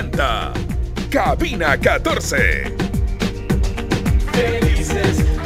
presenta Cabina 14. Felices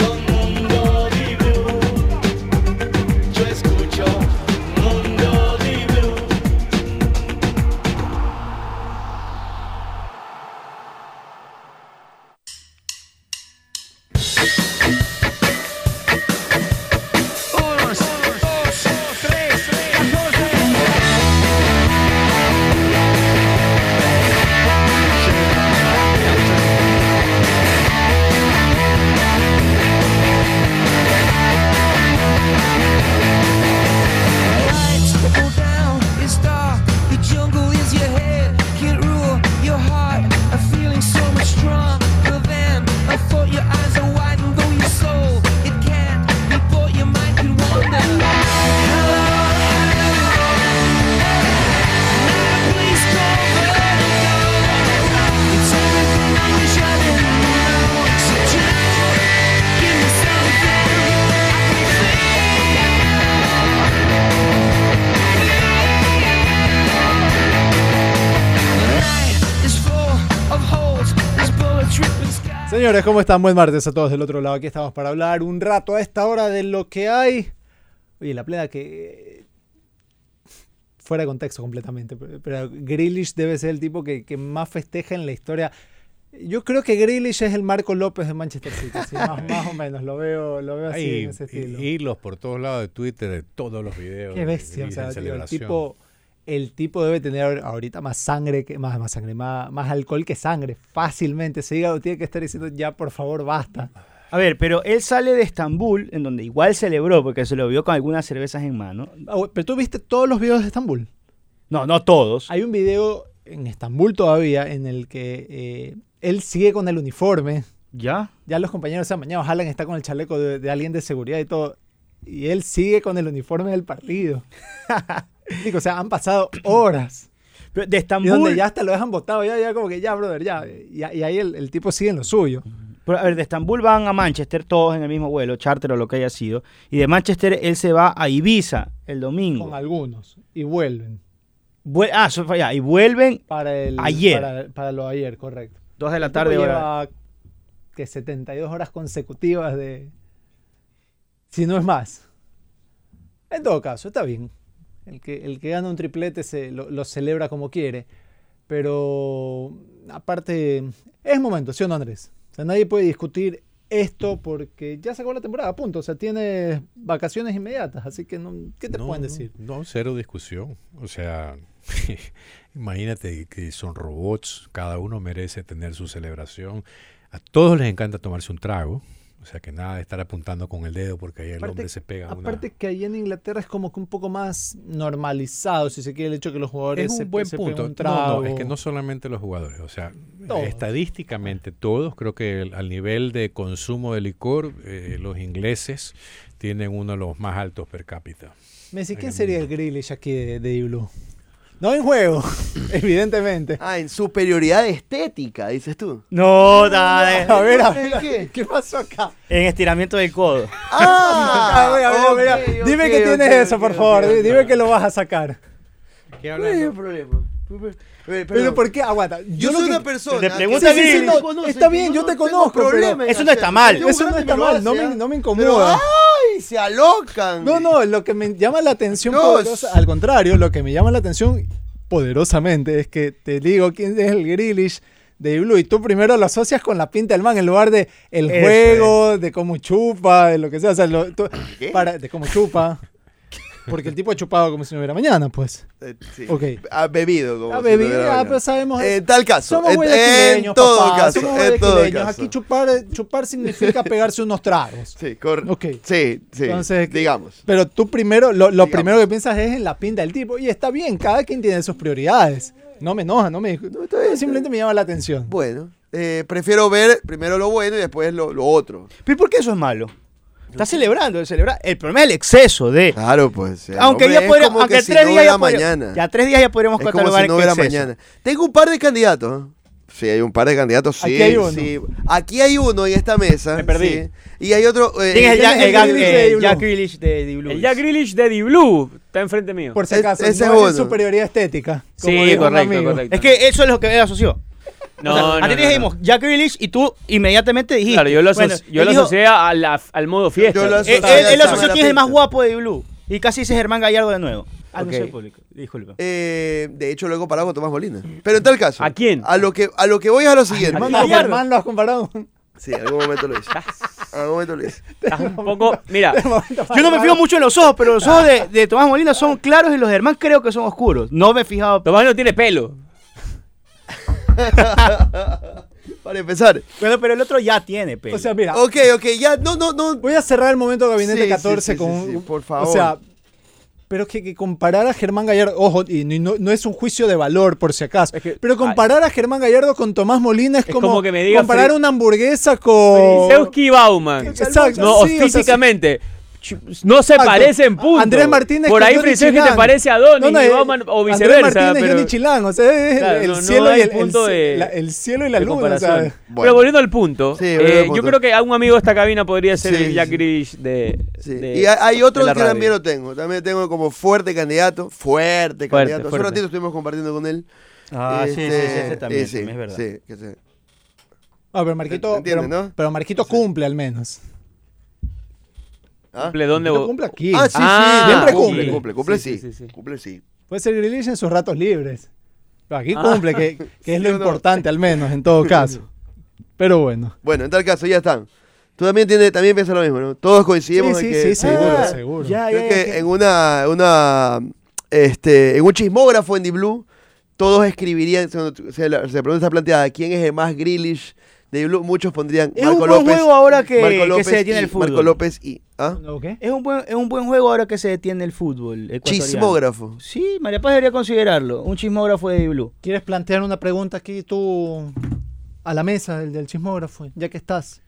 Señores, ¿cómo están? Buen martes a todos del otro lado. Aquí estamos para hablar un rato a esta hora de lo que hay. Oye, la plena que. Fuera de contexto completamente. Pero, Grealish debe ser el tipo que, que más festeja en la historia. Yo creo que Grealish es el Marco López de Manchester City. sí, más, más o menos. Lo veo, lo veo así en ese estilo. hilos por todos lados de Twitter de todos los videos. Qué de bestia. O sea, tío, el tipo. El tipo debe tener ahorita más sangre, que, más, más sangre, más, más alcohol que sangre, fácilmente. Ese hígado tiene que estar diciendo ya, por favor, basta. A ver, pero él sale de Estambul, en donde igual celebró, porque se lo vio con algunas cervezas en mano. Güey, Pero tú viste todos los videos de Estambul. No, no todos. Hay un video en Estambul todavía en el que eh, él sigue con el uniforme. ¿Ya? Ya los compañeros se han bañado. Haaland está con el chaleco de, de alguien de seguridad y todo. Y él sigue con el uniforme del partido. Digo, o sea, han pasado horas. Pero de Y Estambul. donde ya hasta lo dejan botado. Ya, ya como que ya, brother, ya. Y, y ahí el, el tipo sigue en lo suyo. pero, a ver, de Estambul van a Manchester todos en el mismo vuelo, charter o lo que haya sido. Y de Manchester él se va a Ibiza el domingo. Con algunos. Y vuelven. Vuel- ah, allá. Y vuelven Para el, Ayer. Para, para lo ayer, correcto. dos de la tarde. lleva que 72 horas consecutivas de. Si no es más. En todo caso, está bien. El que, el que gana un triplete se, lo, lo celebra como quiere. Pero aparte, es momento, ¿sí o no, Andrés? O sea, nadie puede discutir esto porque ya se acabó la temporada, punto. O sea, tiene vacaciones inmediatas, así que no, ¿qué te No, pueden no, decir? No, cero discusión. O sea, imagínate que son robots, cada uno merece tener su celebración. A todos les encanta tomarse un trago. O sea, que nada de estar apuntando con el dedo porque ahí el Aparte- hombre se pega una... Aparte que ahí en Inglaterra es como que un poco más normalizado, si se quiere, el hecho que los jugadores Es un se, buen se punto. un No, trago. no, es que no solamente los jugadores, o sea, Todos. estadísticamente todos, creo que el- al nivel de consumo de licor, eh, los ingleses tienen uno de los más altos per cápita. Messi, ¿quién sería el. Grealish aquí de, de Blue? No en juego, evidentemente. Ah, en superioridad estética, dices tú. No, dale. A ver, a ¿En ver, qué? ¿qué pasó acá? En estiramiento del codo. Ah, A ver, a ver, a ver, ok, dime ok, que tienes eso, por favor. Dime que lo vas a sacar. ¿Qué No hay problema. Pero, Pero ¿por qué? Aguanta. Yo soy que- una persona. Te que pregunta sí, sí, Lili. sí, no, conoce, está bien, yo te conozco, problema eso no está mal. Eso no está mal, no me, no me Pero, incomoda. ¡ay! Se alocan. No, no, lo que me llama la atención No, poderosa, es- al contrario, lo que me llama la atención poderosamente es que te digo quién es el Grealish de Blue y tú primero lo asocias con la pinta del man en lugar de el Eso juego, de cómo chupa, de lo que sea, o sea, lo- tú- ¿Qué? para, de cómo chupa. Porque el tipo ha chupado como si no hubiera mañana, pues. Eh, sí. Ok. Ha bebido. Como Ha si no bebido, hubiera ah, mañana. pues sabemos. En tal caso. Somos en, en todo papá, caso. somos En todo caso. Aquí chupar, chupar significa pegarse unos tragos. Sí, correcto. Ok. Sí, sí. Entonces, digamos. Pero tú primero, lo, primero que piensas es en la pinta del tipo. Y está bien, cada quien tiene sus prioridades. No me enoja, no me No, está bien, simplemente me llama la atención. Bueno, eh, prefiero ver primero lo bueno y después lo, lo otro. ¿Pero por qué eso es malo? Está celebrando, el celebrar. El problema es el exceso de. Claro, pues. aunque hombre ya es podría- como aunque que si tres no días ya mañana. Ya tres días ya podríamos es como si no hubiera exceso. mañana. Tengo un par de candidatos. ¿eh? Sí, hay un par de candidatos, sí. Aquí hay uno. sí. Aquí hay uno en esta mesa. Me perdí. sí. Y hay otro. eh, ¿Quién es el ¿quién Jack, es el el Jack- Grealish de Di Jack Blue? Grealish de Di Blue? El Jack Grealish de Di Blue está enfrente mío. Por si Es- acaso, ese no es es superioridad estética. como Sí, correcto, correcto. Es que eso es lo que él asoció. No, O sea, no, a ti no, te dijimos no. Jack Grealish y tú inmediatamente dijiste. Claro, yo lo, Bueno, yo lo dijo- asocié a la- al modo fiesta. Yo lo Él, asocio- él- él Esa asoció quién es el más guapo de Blue. Y casi dice Germán Gallardo de nuevo. Ah, no Ok. soy público. Disculpa. eh, de hecho, lo he comparado con Tomás Molina. Pero en tal caso. ¿A quién? A lo que, a lo que voy es a lo siguiente. Germán, Gallardo. Germán lo has comparado. Sí, en algún momento lo hice. En algún momento lo hice. Estás un poco. Mira, Yo no me fijo mucho en los ojos, pero los ojos de, de Tomás Molina son claros y los de Germán creo que son oscuros. No me he fijado. Tomás no tiene pelo. Para empezar. Bueno, pero el otro ya tiene pelo. O sea, mira, Ok, ok, ya. No, no, no. voy a cerrar el momento Gabinete Sí, sí, 14 sí, con. sí, sí, por favor. O sea, pero que, que comparar a Germán Gallardo, ojo, y no, no es un juicio de valor por si acaso, Es que- pero comparar a Germán Gallardo con Tomás Molina es, Es como, como que me diga comparar Fri- una hamburguesa con. Seuski Bauman. Exacto, No, sí, o sea, físicamente. No se Exacto. parece en punto. Andrés Martínez Por ahí Johnny Friseuski te parece a Donny No, no, y eh, o Andrés viceversa. Martínez y pero, Johnny Chilán, o sea, es Claro, el, no- cielo y el, punto el- de- la- el cielo y la de luna. Bueno. Pero volviendo al punto, Sí, eh, yo creo que a un amigo de esta cabina podría ser Sí, el Jack sí. Grealish de, Sí. de- y hay, otro que radio. también lo tengo. También tengo como fuerte candidato. Fuerte, Fuerte, candidato. Hace un ratito estuvimos compartiendo con él. Ah, sí, sí, sí, Este, ese también, y sí, también es verdad. Sí, que sí. Ah, pero Marquito, Entiende, pero, ¿no? pero Marquito cumple al menos. ¿Ah? Cumple vos- cumple aquí. Ah, sí, Ah, sí. siempre cumple. cumple. Cumple, cumple Sí, sí. sí, sí, sí. Cumple sí. Puede ser Grealish en sus ratos libres. Pero aquí Ah. cumple, que, que es lo Sí no. importante al menos, en todo caso. Pero bueno. Bueno, en tal caso, ya están. Tú también, tienes, también piensas lo mismo, ¿no? Todos coincidimos Sí, en sí, que... sí, seguro, Ah, seguro. Ya, Creo ya, que ya. en una, una este, en un chismógrafo en Di Blue, todos escribirían, se, se la se pregunta está planteada, ¿quién es el más Grealish de? Muchos pondrían Es Marco un buen López. juego ahora que, Marco que se detiene y- el fútbol. Marco López y... ¿ah? Es un, buen, es un buen juego ahora que se detiene el fútbol. Chismógrafo. Sí, María Paz debería considerarlo. Un chismógrafo de Blue. ¿Quieres plantear una pregunta aquí tú a la mesa del, del chismógrafo, ya que estás?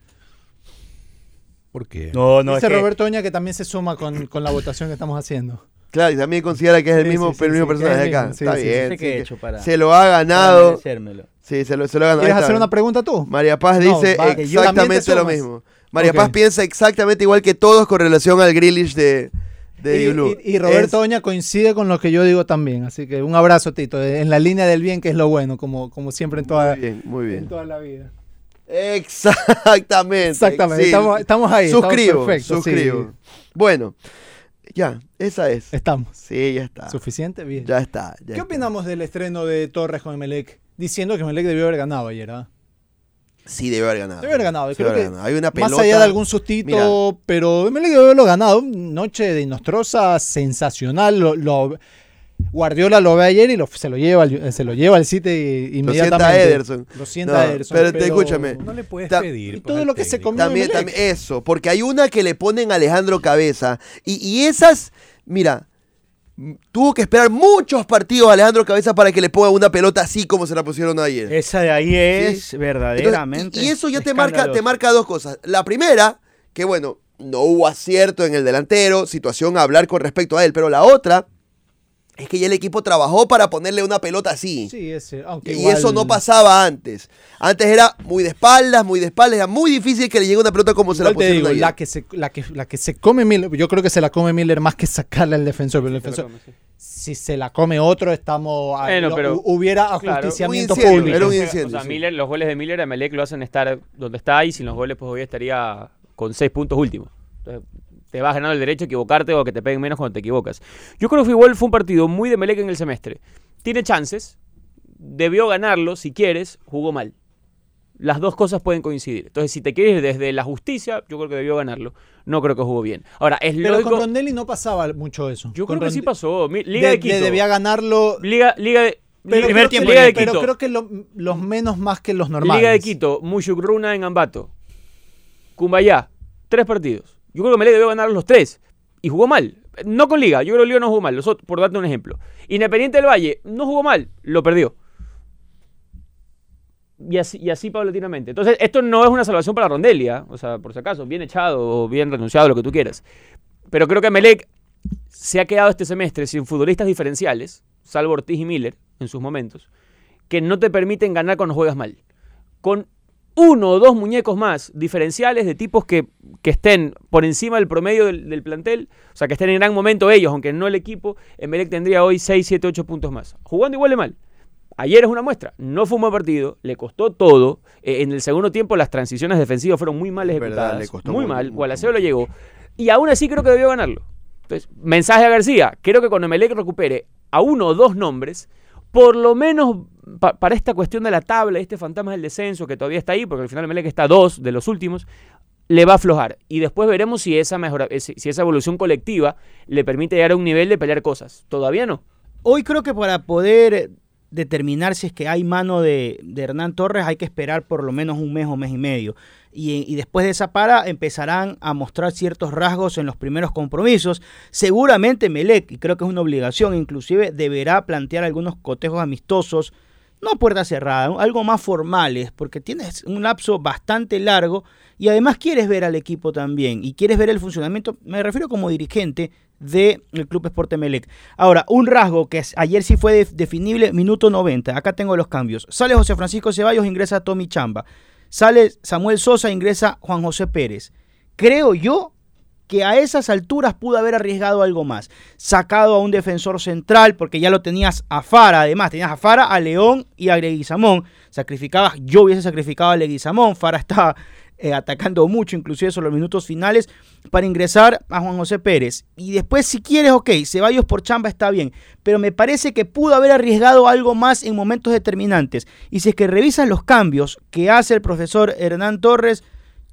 ¿Por qué? No, Dice Roberto Oña que también se suma con, con la votación que estamos haciendo. Claro, y también considera que es el Sí, mismo, sí, el que personaje el acá. Está bien. ¿Qué sí, he que hecho para- se lo ha ganado. Sí, se lo, se lo ha ganado. ¿Quieres hacer una pregunta tú? María Paz No, dice va, que exactamente lo mismo. María. Paz piensa exactamente igual que todos con relación al Grealish de, de Y, Blue. y- y Roberto Es- Oña coincide con lo que yo digo también. Así que un abrazo, Tito. En la línea del bien, que es lo bueno, como, como siempre en toda, Muy bien, muy en bien. toda la vida. Exactamente. Exactamente. sí. Estamos, estamos ahí. estamos Suscribo, sí. suscribo. Bueno, ya, esa es. Estamos. Sí, ya está. ¿Suficiente? Bien. Ya está. ya ¿Qué está. opinamos del estreno de Torres con Emelec? Diciendo que Emelec debió haber ganado ayer, ¿ah? Sí, debe haber ganado. Debe haber ganado. Creo que ganado. Hay una pelota. Más allá de algún sustito, pero Emelec debió haberlo ganado. Noche de Inostrosa sensacional. Lo, lo- Guardiola lo ve ayer y lo- se lo lleva al, se lo lleva al City inmediatamente. Ederson. Lo sienta No, Ederson. pero te- escúchame. No le puedes Ta- pedir. y todo lo que se comió También, eso, porque hay una que le ponen a Alejandro Cabeza. Y, y esas, mira, tuvo que esperar muchos partidos a Alejandro Cabeza para que le ponga una pelota así como se la pusieron ayer. Esa de ahí es Sí. verdaderamente. Entonces, y, y eso ya te marca, te marca dos cosas. La primera, que bueno, no hubo acierto en el delantero, situación a hablar con respecto a él, pero la otra es que ya el equipo trabajó para ponerle una pelota así. Sí, ese, aunque Y igual- eso no pasaba antes. Antes era muy de espaldas, muy de espaldas, era muy difícil que le llegue una pelota como se la pusieron digo, ayer. la que, se, la, que, la que se come Miller, yo creo que se la come Miller más que sacarle al defensor. Pero el defensor, si se la come otro, estamos. Bueno, lo- pero- hu- hubiera ajusticiamiento público. era un incendio, o sea, sí. Miller, los goles de Miller a Melec lo hacen estar donde está y sin los goles pues hoy estaría con seis puntos últimos. Entonces, te vas ganando el derecho a equivocarte o a que te peguen menos cuando te equivocas. Yo creo que igual fue un partido muy de Melec en el semestre. Tiene chances, debió ganarlo si quieres, jugó mal. Las dos cosas pueden coincidir. Entonces, si te quieres desde la justicia, yo creo que debió ganarlo. No creo que jugó bien. Ahora, es Pero lógico. con Rondelli no pasaba mucho eso. Yo Con creo que sí pasó. Liga de, de- Quito. de- debía ganarlo. Liga, Liga de. Pero, Liga- creo que, Liga de pero Quito. creo que lo- los menos más que los normales. Liga de Quito, Mushukruna en Ambato. Cumbayá, tres partidos. Yo creo que Melec debió ganar los tres. Y jugó mal. No con Liga, yo creo que Liga no jugó mal, por darte un ejemplo. Independiente del Valle, no jugó mal, lo perdió. Y así, paulatinamente. Entonces, esto no es una salvación para Rondelia, o sea, por si acaso, bien echado o bien renunciado, lo que tú quieras. Pero creo que Melec se ha quedado este semestre sin futbolistas diferenciales, salvo Ortiz y Miller en sus momentos. que no te permiten ganar cuando juegas mal. Con uno o dos muñecos más diferenciales de tipos que, que estén por encima del promedio del, del plantel, o sea, que estén en gran momento ellos, aunque no el equipo, Emelec tendría hoy 6, 7, 8 puntos más. Jugando igual de mal. Ayer es una muestra, no fue un buen partido, le costó todo. Eh, en el segundo tiempo las transiciones defensivas fueron muy mal Es verdad, ejecutadas, le costó muy mucho, mal. Gualaceo lo llegó. Y aún así creo que debió ganarlo. Entonces, mensaje a García, creo que cuando Emelec recupere a uno o dos nombres, por lo menos pa- para esta cuestión de la tabla, este fantasma del descenso que todavía está ahí, porque al final Emelec está dos de los últimos, le va a aflojar. Y después veremos si esa, mejora, eh, si esa evolución colectiva le permite llegar a un nivel de pelear cosas. Todavía no. Hoy creo que para poder determinar si es que hay mano de, de Hernán Torres hay que esperar por lo menos un mes o mes y medio. Y, y después de esa para empezarán a mostrar ciertos rasgos en los primeros compromisos. Seguramente Melec, y creo que es una obligación, inclusive deberá plantear algunos cotejos amistosos, no puerta cerrada, algo más formales, porque tienes un lapso bastante largo y además quieres ver al equipo también y quieres ver el funcionamiento, me refiero como dirigente del Club Esporte Melec. Ahora, un rasgo que ayer sí fue def- definible, minuto 90, acá tengo los cambios. Sale José Francisco Ceballos, ingresa Tommy Chamba. Sale Samuel Sosa, ingresa Juan José Pérez. Creo yo que a esas alturas pudo haber arriesgado algo más. Sacado a un defensor central, porque ya lo tenías a Fara, además, tenías a Fara, a León y a Leguizamón. Sacrificabas, yo hubiese sacrificado a Leguizamón, Fara está eh, atacando mucho, inclusive sobre los minutos finales, para ingresar a Juan José Pérez. Y después, si quieres, ok, Ceballos por chamba está bien, pero me parece que pudo haber arriesgado algo más en momentos determinantes. Y si es que revisas los cambios que hace el profesor Hernán Torres,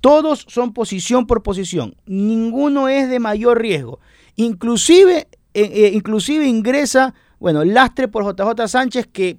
todos son posición por posición. Ninguno es de mayor riesgo. Inclusive, eh, eh, inclusive ingresa, bueno, Lastre por JJ Sánchez, que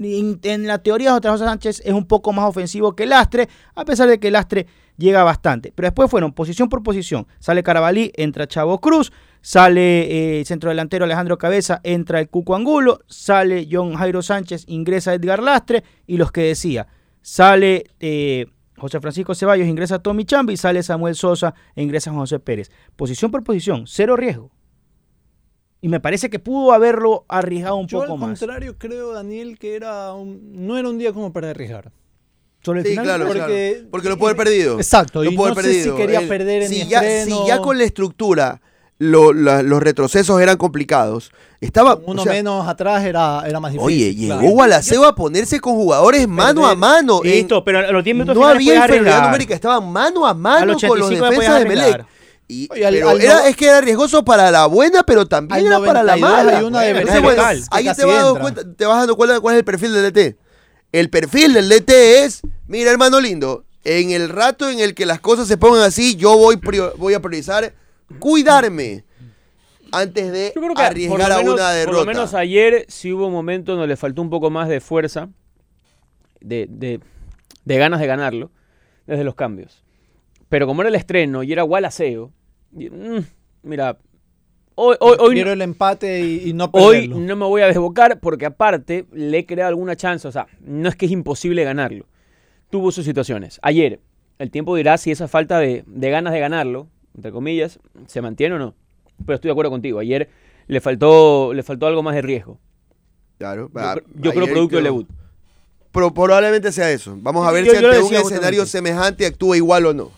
en, la teoría JJ Sánchez es un poco más ofensivo que Lastre, a pesar de que Lastre llega bastante. Pero después fueron posición por posición. Sale Carabalí, entra Chavo Cruz, sale eh, centro delantero Alejandro Cabeza, entra el Cuco Angulo, sale John Jairo Sánchez, ingresa Edgar Lastre, y los que decía, sale eh, José Francisco Ceballos, ingresa Tommy Chambi, sale Samuel Sosa e ingresa José Pérez. Posición por posición, cero riesgo. Y me parece que pudo haberlo arriesgado un Yo poco al más. contrario creo, Daniel, que era un- no era un día como para arriesgar. Sobre el Sí, final, claro, porque- claro. Porque lo puede haber perdido. Exacto, Lo puede no haber sé si quería Él- perder en si ya con la estructura lo- la- los retrocesos eran complicados, estaba... Uno o sea, menos atrás era, era más difícil. Oye, llegó claro. Gualaceo a ponerse con jugadores mano a mano. en- Listo, pero a los 10 minutos no había inferioridad numérica, estaban mano a mano con los 85 defensas de Melec. Y, Oye, al- pero al era, no- es que era riesgoso para la buena, pero también era para la 92 mala. hay una de Entonces, Verdad, bueno, legal, ahí te vas, dando cuenta, te vas dando cuenta cuál es el perfil del DT. El perfil del DT es, mira hermano lindo, en el rato en el que las cosas se pongan así, yo voy, voy a priorizar cuidarme antes de Yo creo que arriesgar por a menos, una por derrota. lo menos ayer sí hubo un momento donde le faltó un poco más de fuerza, de, de- de ganas de ganarlo, desde los cambios. Pero como era el estreno y era Gualaceo, y- mm, mira, hoy, hoy, hoy, Quiero el empate y, y no hoy perderlo. no me voy a desbocar porque aparte le he creado alguna chance, o sea, no es que es imposible ganarlo. Tuvo sus situaciones. Ayer, el tiempo dirá si esa falta de, de ganas de ganarlo, entre comillas, se mantiene o no. Pero estoy de acuerdo contigo. Ayer le faltó, le faltó algo más de riesgo. Claro, Yo, ah, cre- yo creo producto del debut. Pro- probablemente sea eso. Vamos a ver Yo- si yo ante un escenario justamente. semejante actúa igual o no.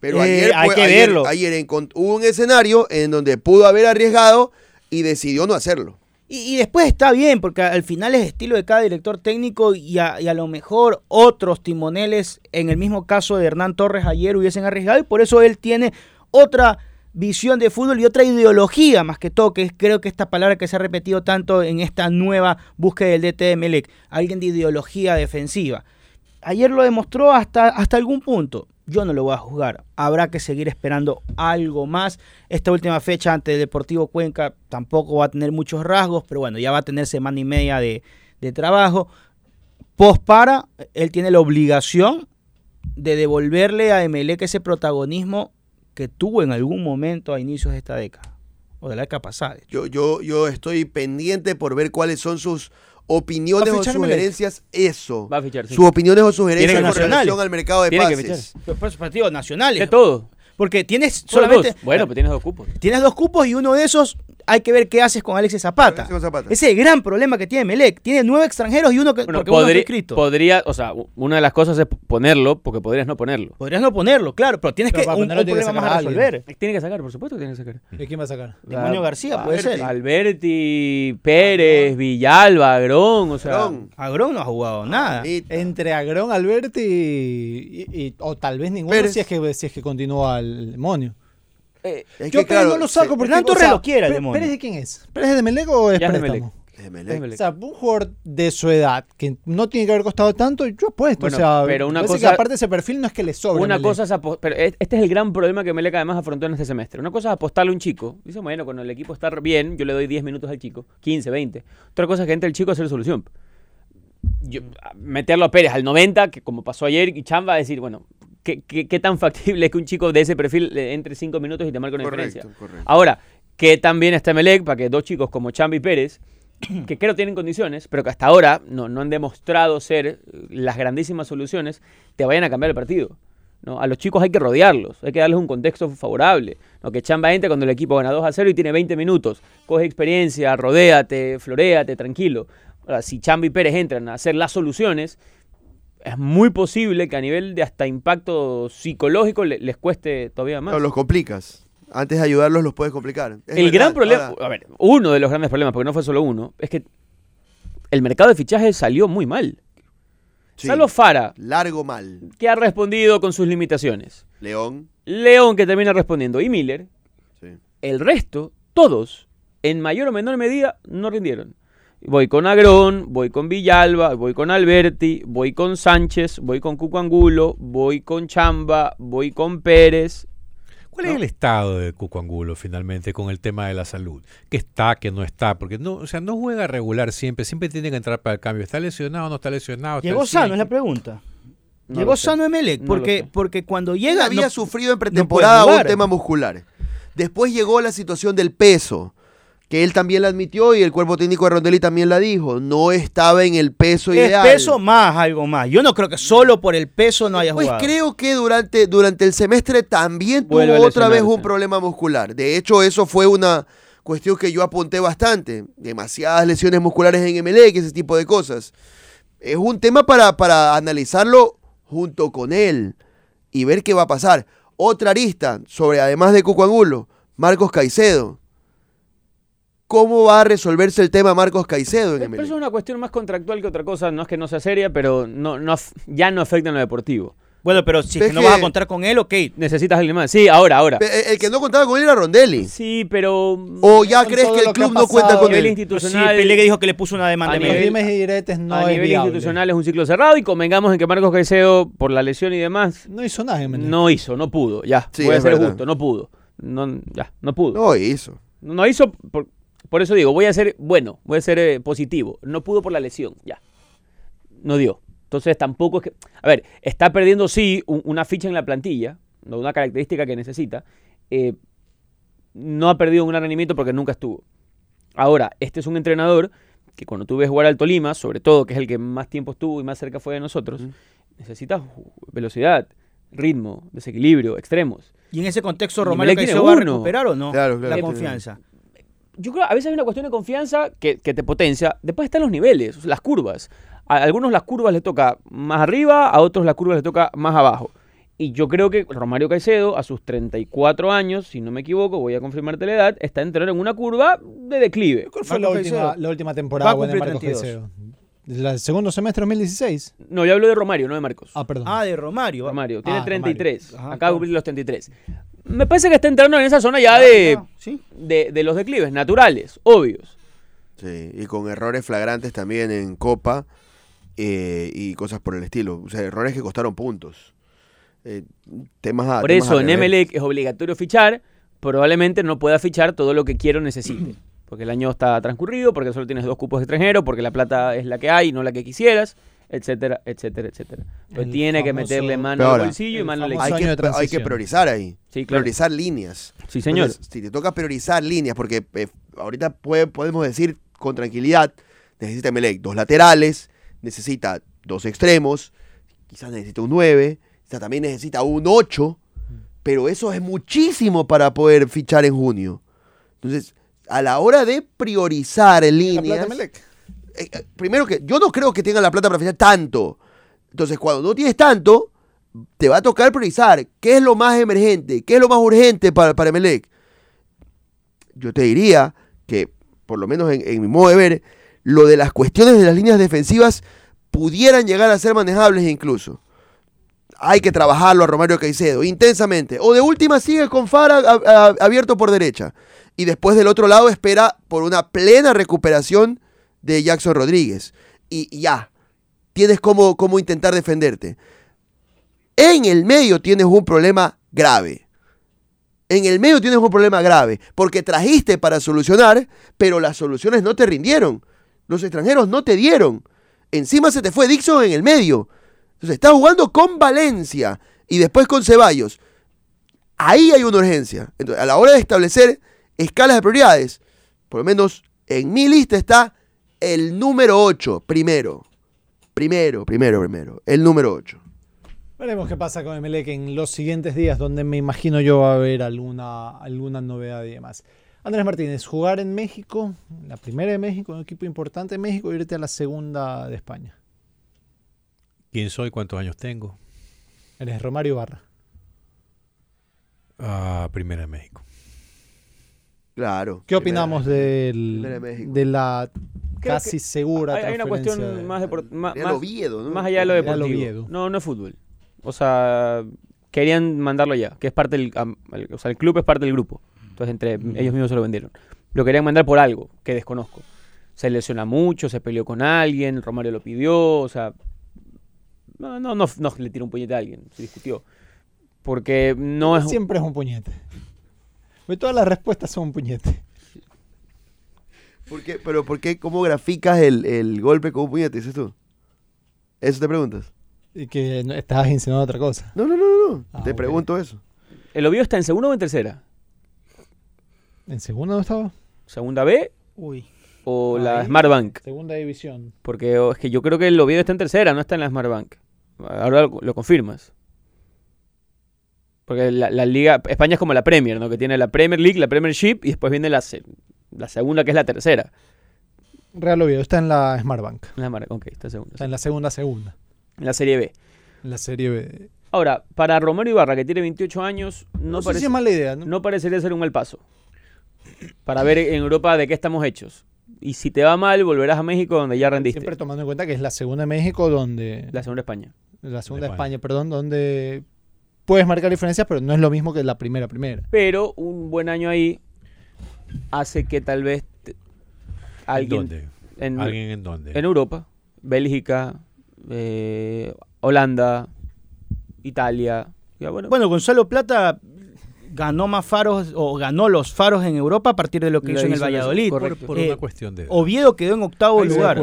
Pero Eh, ayer, hay que ayer- verlo. ayer encont- hubo un escenario en donde pudo haber arriesgado y decidió no hacerlo. Y, después está bien, porque al final es estilo de cada director técnico y a, y a lo mejor otros timoneles, en el mismo caso de Hernán Torres ayer, hubiesen arriesgado y por eso él tiene otra visión de fútbol y otra ideología más que todo, que es creo que esta palabra que se ha repetido tanto en esta nueva búsqueda del DT de Melec, alguien de ideología defensiva. Ayer lo demostró hasta, hasta algún punto. Yo no lo voy a juzgar. Habrá que seguir esperando algo más. Esta última fecha ante Deportivo Cuenca tampoco va a tener muchos rasgos, pero bueno, ya va a tener semana y media de, de trabajo. Pospara, él tiene la obligación de devolverle a Emelec ese protagonismo que tuvo en algún momento a inicios de esta década. O de la década pasada. Yo, yo, yo estoy pendiente por ver cuáles son sus opiniones ¿Va a o sugerencias. Eso. Va a fichar, sí. Sus opiniones o sugerencias con relación al mercado de Tiene pases. Partidos nacionales. De todo. Porque tienes Solo solamente. dos. Bueno, pues tienes dos cupos. Tienes dos cupos y uno de esos hay que ver qué haces con Alexis Zapata. Alexis Zapata. Ese es el gran problema que tiene Melec. Tiene nueve extranjeros y uno que Bueno, porque uno fue podría, o sea, una de las cosas es ponerlo, porque podrías no ponerlo. Podrías no ponerlo, claro, pero tienes Pero que un, un que problema sacar más a resolver. Tiene que sacar, por supuesto que tiene que sacar. ¿Y quién va a sacar? Demonio García, puede ser. Alberti, Pérez, Villalba, Agrón, o sea. Agrón. Agrón no ha jugado nada. Entre Agrón, Alberti y, y- y- o tal vez ninguno Pérez. si es que si es que continúa el demonio. Eh, Es Yo que, claro, no lo saco porque Hernán o Torres sea, lo quiere, el Pé- demonio. ¿Pérez de quién es? ¿Pérez es de Melec o es Ya es de préstamo? O sea, un jugador de su edad que no tiene que haber costado tanto, yo apuesto. Bueno, o sea, pero una parece cosa- que aparte ese perfil no es que le sobre. Una cosa es apo- pero es- este es el gran problema que Melec además afrontó en este semestre. Una cosa es apostarle a un chico. Dice, bueno, cuando el equipo está bien, yo le doy 10 minutos al chico, 15, 20. Otra cosa es que entre el chico a hacer solución. Yo- a- meterlo a Pérez al 90, que como pasó ayer, y Chamba a decir, bueno, ¿qué, qué, qué tan factible es que un chico de ese perfil entre 5 minutos y te marque una Correcto, diferencia? correcto. Ahora, que también está Melec para que dos chicos como Chamba y Pérez, que creo tienen condiciones, pero que hasta ahora no, no han demostrado ser eh, las grandísimas soluciones, te vayan a cambiar el partido. ¿no? A los chicos hay que rodearlos, hay que darles un contexto favorable. ¿no? Que Chamba entre cuando el equipo gana 2 a 0 y tiene 20 minutos. Coge experiencia, rodéate, floréate, tranquilo. Ahora, si Chamba y Pérez entran a hacer las soluciones, es muy posible que a nivel de hasta impacto psicológico le- les cueste todavía más. No, los complicas. Antes de ayudarlos los puedes complicar. Es el verdad. gran problema, Ahora, a ver, uno de los grandes problemas, porque no fue solo uno, es que el mercado de fichajes salió muy mal. sí, Salvo Fara, largo mal. que ha respondido con sus limitaciones. León. León, que termina respondiendo. Y Miller, Sí. el resto, todos, en mayor o menor medida, no rindieron. Voy con Agrón, voy con Villalba, voy con Alberti, voy con Sánchez, voy con Cuco Angulo, voy con Chamba, voy con Pérez. ¿Cuál es el estado de Cuco Angulo finalmente con el tema de la salud? ¿Qué está, qué no está? Porque no, o sea, no juega regular siempre, siempre tiene que entrar para el cambio. ¿Está lesionado o no está lesionado? ¿Está Llegó sano, 100? es la pregunta. No Llegó sano Emelec, porque, porque cuando Él llega... había no- sufrido en pretemporada un tema muscular. Después llegó la situación del peso, que él también la admitió y el cuerpo técnico de Rondelli también la dijo. No estaba en el peso es ideal. peso más algo más. Yo no creo que solo por el peso no haya Pues jugado. creo que durante, durante el semestre también Vuelve tuvo otra vez un problema muscular. De hecho, eso fue una cuestión que yo apunté bastante. Demasiadas lesiones musculares en MLE, ese tipo de cosas. Es un tema para, para analizarlo junto con él y ver qué va a pasar. Otra arista sobre, además de Cuco Angulo, Marcos Caicedo. ¿Cómo va a resolverse el tema Marcos Caicedo en Pero eso es una cuestión más contractual que otra cosa. No es que no sea seria, pero no, no, ya no afecta en lo deportivo. Bueno, pero si es que no vas a contar con él, ok. Necesitas a alguien más. Sí, ahora, ahora. El que no contaba con él era Rondelli. Sí, pero. ¿O ya crees que el que club no cuenta con a nivel él? Sí, institucional. Pelé que dijo que le puso una demanda A nivel- dimes y diretes no a es nivel viable. institucional es un ciclo cerrado y convengamos en que Marcos Caicedo, por la lesión y demás, No hizo nada en Melec. no hizo, no pudo. Ya, Sí, es ser verdad. justo, no pudo. No, ya, no pudo. No hizo. No hizo, por, por eso digo, voy a ser bueno, voy a ser eh, positivo. No pudo por la lesión, ya. No dio. Entonces tampoco es que... A ver, está perdiendo sí un- una ficha en la plantilla, no una característica que necesita. eh, no ha perdido un gran rendimiento porque nunca estuvo. Ahora, este es un entrenador que cuando tú ves jugar al Tolima, sobre todo, que es el que más tiempo estuvo y más cerca fue de nosotros, necesita ju- velocidad, ritmo, desequilibrio, extremos. Y en ese contexto, tiene Caicedo va a recuperar o no Claro, claro, la confianza. Yo creo a veces hay una cuestión de confianza que, que te potencia. Después están los niveles, las curvas. A algunos las curvas les toca más arriba, a otros las curvas les toca más abajo. Y yo creo que Romario Caicedo, a sus 34 años, si no me equivoco, voy a confirmarte la edad, está entrando en una curva de declive. ¿Cuál fue la última, la última temporada buena de Marcos 32. Caicedo? ¿El segundo semestre 2016? No, yo hablo de Romario, no de Marcos. Ah, perdón. Ah, de Romario. Romario, tiene Ah, 33. Romario. Ajá, Acaba claro. de cumplir los 33. Me parece que está entrando en esa zona ya de, Sí. de, de los declives, naturales, obvios. Sí, y con errores flagrantes también en Copa eh, y cosas por el estilo. O sea, errores que costaron puntos. Eh, temas a, Por temas eso a en. Emelec es obligatorio fichar, probablemente no pueda fichar todo lo que quiero o necesite. Porque el año está transcurrido, porque solo tienes dos cupos extranjeros, porque la plata es la que hay, no la que quisieras, etcétera, etcétera, etcétera. Pero tiene que meterle mano al bolsillo y mano al la Hay que, hay que priorizar ahí. Sí, claro. Priorizar líneas. Sí, señor. Si te toca priorizar líneas, porque eh, ahorita podemos decir con tranquilidad, necesita Melec dos laterales, necesita dos extremos, quizás necesita un 9, quizás también necesita un 8, pero eso es muchísimo para poder fichar en junio. Entonces, a la hora de priorizar La plata líneas, Melec. Eh, eh, primero que yo no creo que tengan la plata para financiar tanto. Entonces, cuando no tienes tanto, te va a tocar priorizar qué es lo más emergente, qué es lo más urgente para, para Emelec. Yo te diría que, por lo menos en, en mi modo de ver, lo de las cuestiones de las líneas defensivas pudieran llegar a ser manejables incluso hay que trabajarlo a Romario Caicedo intensamente. O de última sigue con Fara abierto por derecha. Y después del otro lado espera por una plena recuperación de Jackson Rodríguez. Y, ya, tienes cómo, cómo intentar defenderte. En el medio tienes un problema grave. En el medio tienes un problema grave, porque trajiste para solucionar, pero las soluciones no te rindieron. Los extranjeros no te dieron. Encima se te fue Dixon en el medio. Entonces estás jugando con Valencia y después con Ceballos. Ahí hay una urgencia. Entonces, a la hora de establecer escalas de prioridades, por lo menos en mi lista está el número 8, primero. Primero, primero, primero. El número 8. Veremos qué pasa con Emelec en los siguientes días, donde me imagino yo va a haber alguna, novedad y demás. Andrés Martínez, jugar en México, la primera de México, un equipo importante de México, irte a la segunda de España. ¿Quién soy? ¿Cuántos años tengo? Eres Romario Barra. Ah, primera de México. Claro. ¿Qué opinamos del, de, de la casi segura hay, hay una cuestión más, deport, más, de Oviedo, ¿no? más allá de lo deportivo. No, no es fútbol. O sea, querían mandarlo ya, que es parte del o sea, el club es parte del grupo. Entonces entre ellos mismos se lo vendieron. Lo querían mandar por algo que desconozco. Se lesiona mucho, se peleó con alguien, Romario lo pidió, o sea, no no no, no le tiró un puñete a alguien, se discutió. Porque no es siempre es un puñete. Todas las respuestas son un puñete. ¿Por ¿Pero por qué? ¿Cómo graficas el, el golpe con un puñete, dices tú? ¿Eso te preguntas? Y que no- estabas insinuando otra cosa. No, no, no, no. no. Ah, te pregunto eso. ¿El Oviedo está en segunda o en tercera? ¿En segunda no estaba? ¿Segunda B Uy, o la Ahí. Smart Bank? segunda división. Porque oh, es que yo creo que el Oviedo está en tercera, no está en la Smart Bank. Ahora lo, lo confirmas. Porque la, la, liga, España es como la Premier, ¿no? Que tiene la Premier League, la Premiership y después viene la, la segunda, que es la tercera. Real Oviedo está en la Smartbank. En la Smartbank, ok, está segunda. Está en la segunda, segunda. En la Serie B. En la Serie B. Ahora, para Romero Ibarra, que tiene 28 años, no, no parece, si es mala idea, ¿no? no parecería ser un mal paso. Para ver en Europa de qué estamos hechos. Y si te va mal, volverás a México donde ya rendiste. Siempre tomando en cuenta que es la segunda de México donde... La segunda España. La segunda España, España perdón, donde puedes marcar diferencias, pero no es lo mismo que la primera primera. Pero un buen año ahí hace que tal vez alguien... ¿En dónde? ¿Alguien en dónde? En Europa, Bélgica, eh, Holanda, Italia. Bueno. bueno, Gonzalo Plata ganó más faros o ganó los faros en Europa a partir de lo que hizo, en el Valladolid. Por, eh, una cuestión de... Oviedo quedó en octavo lugar.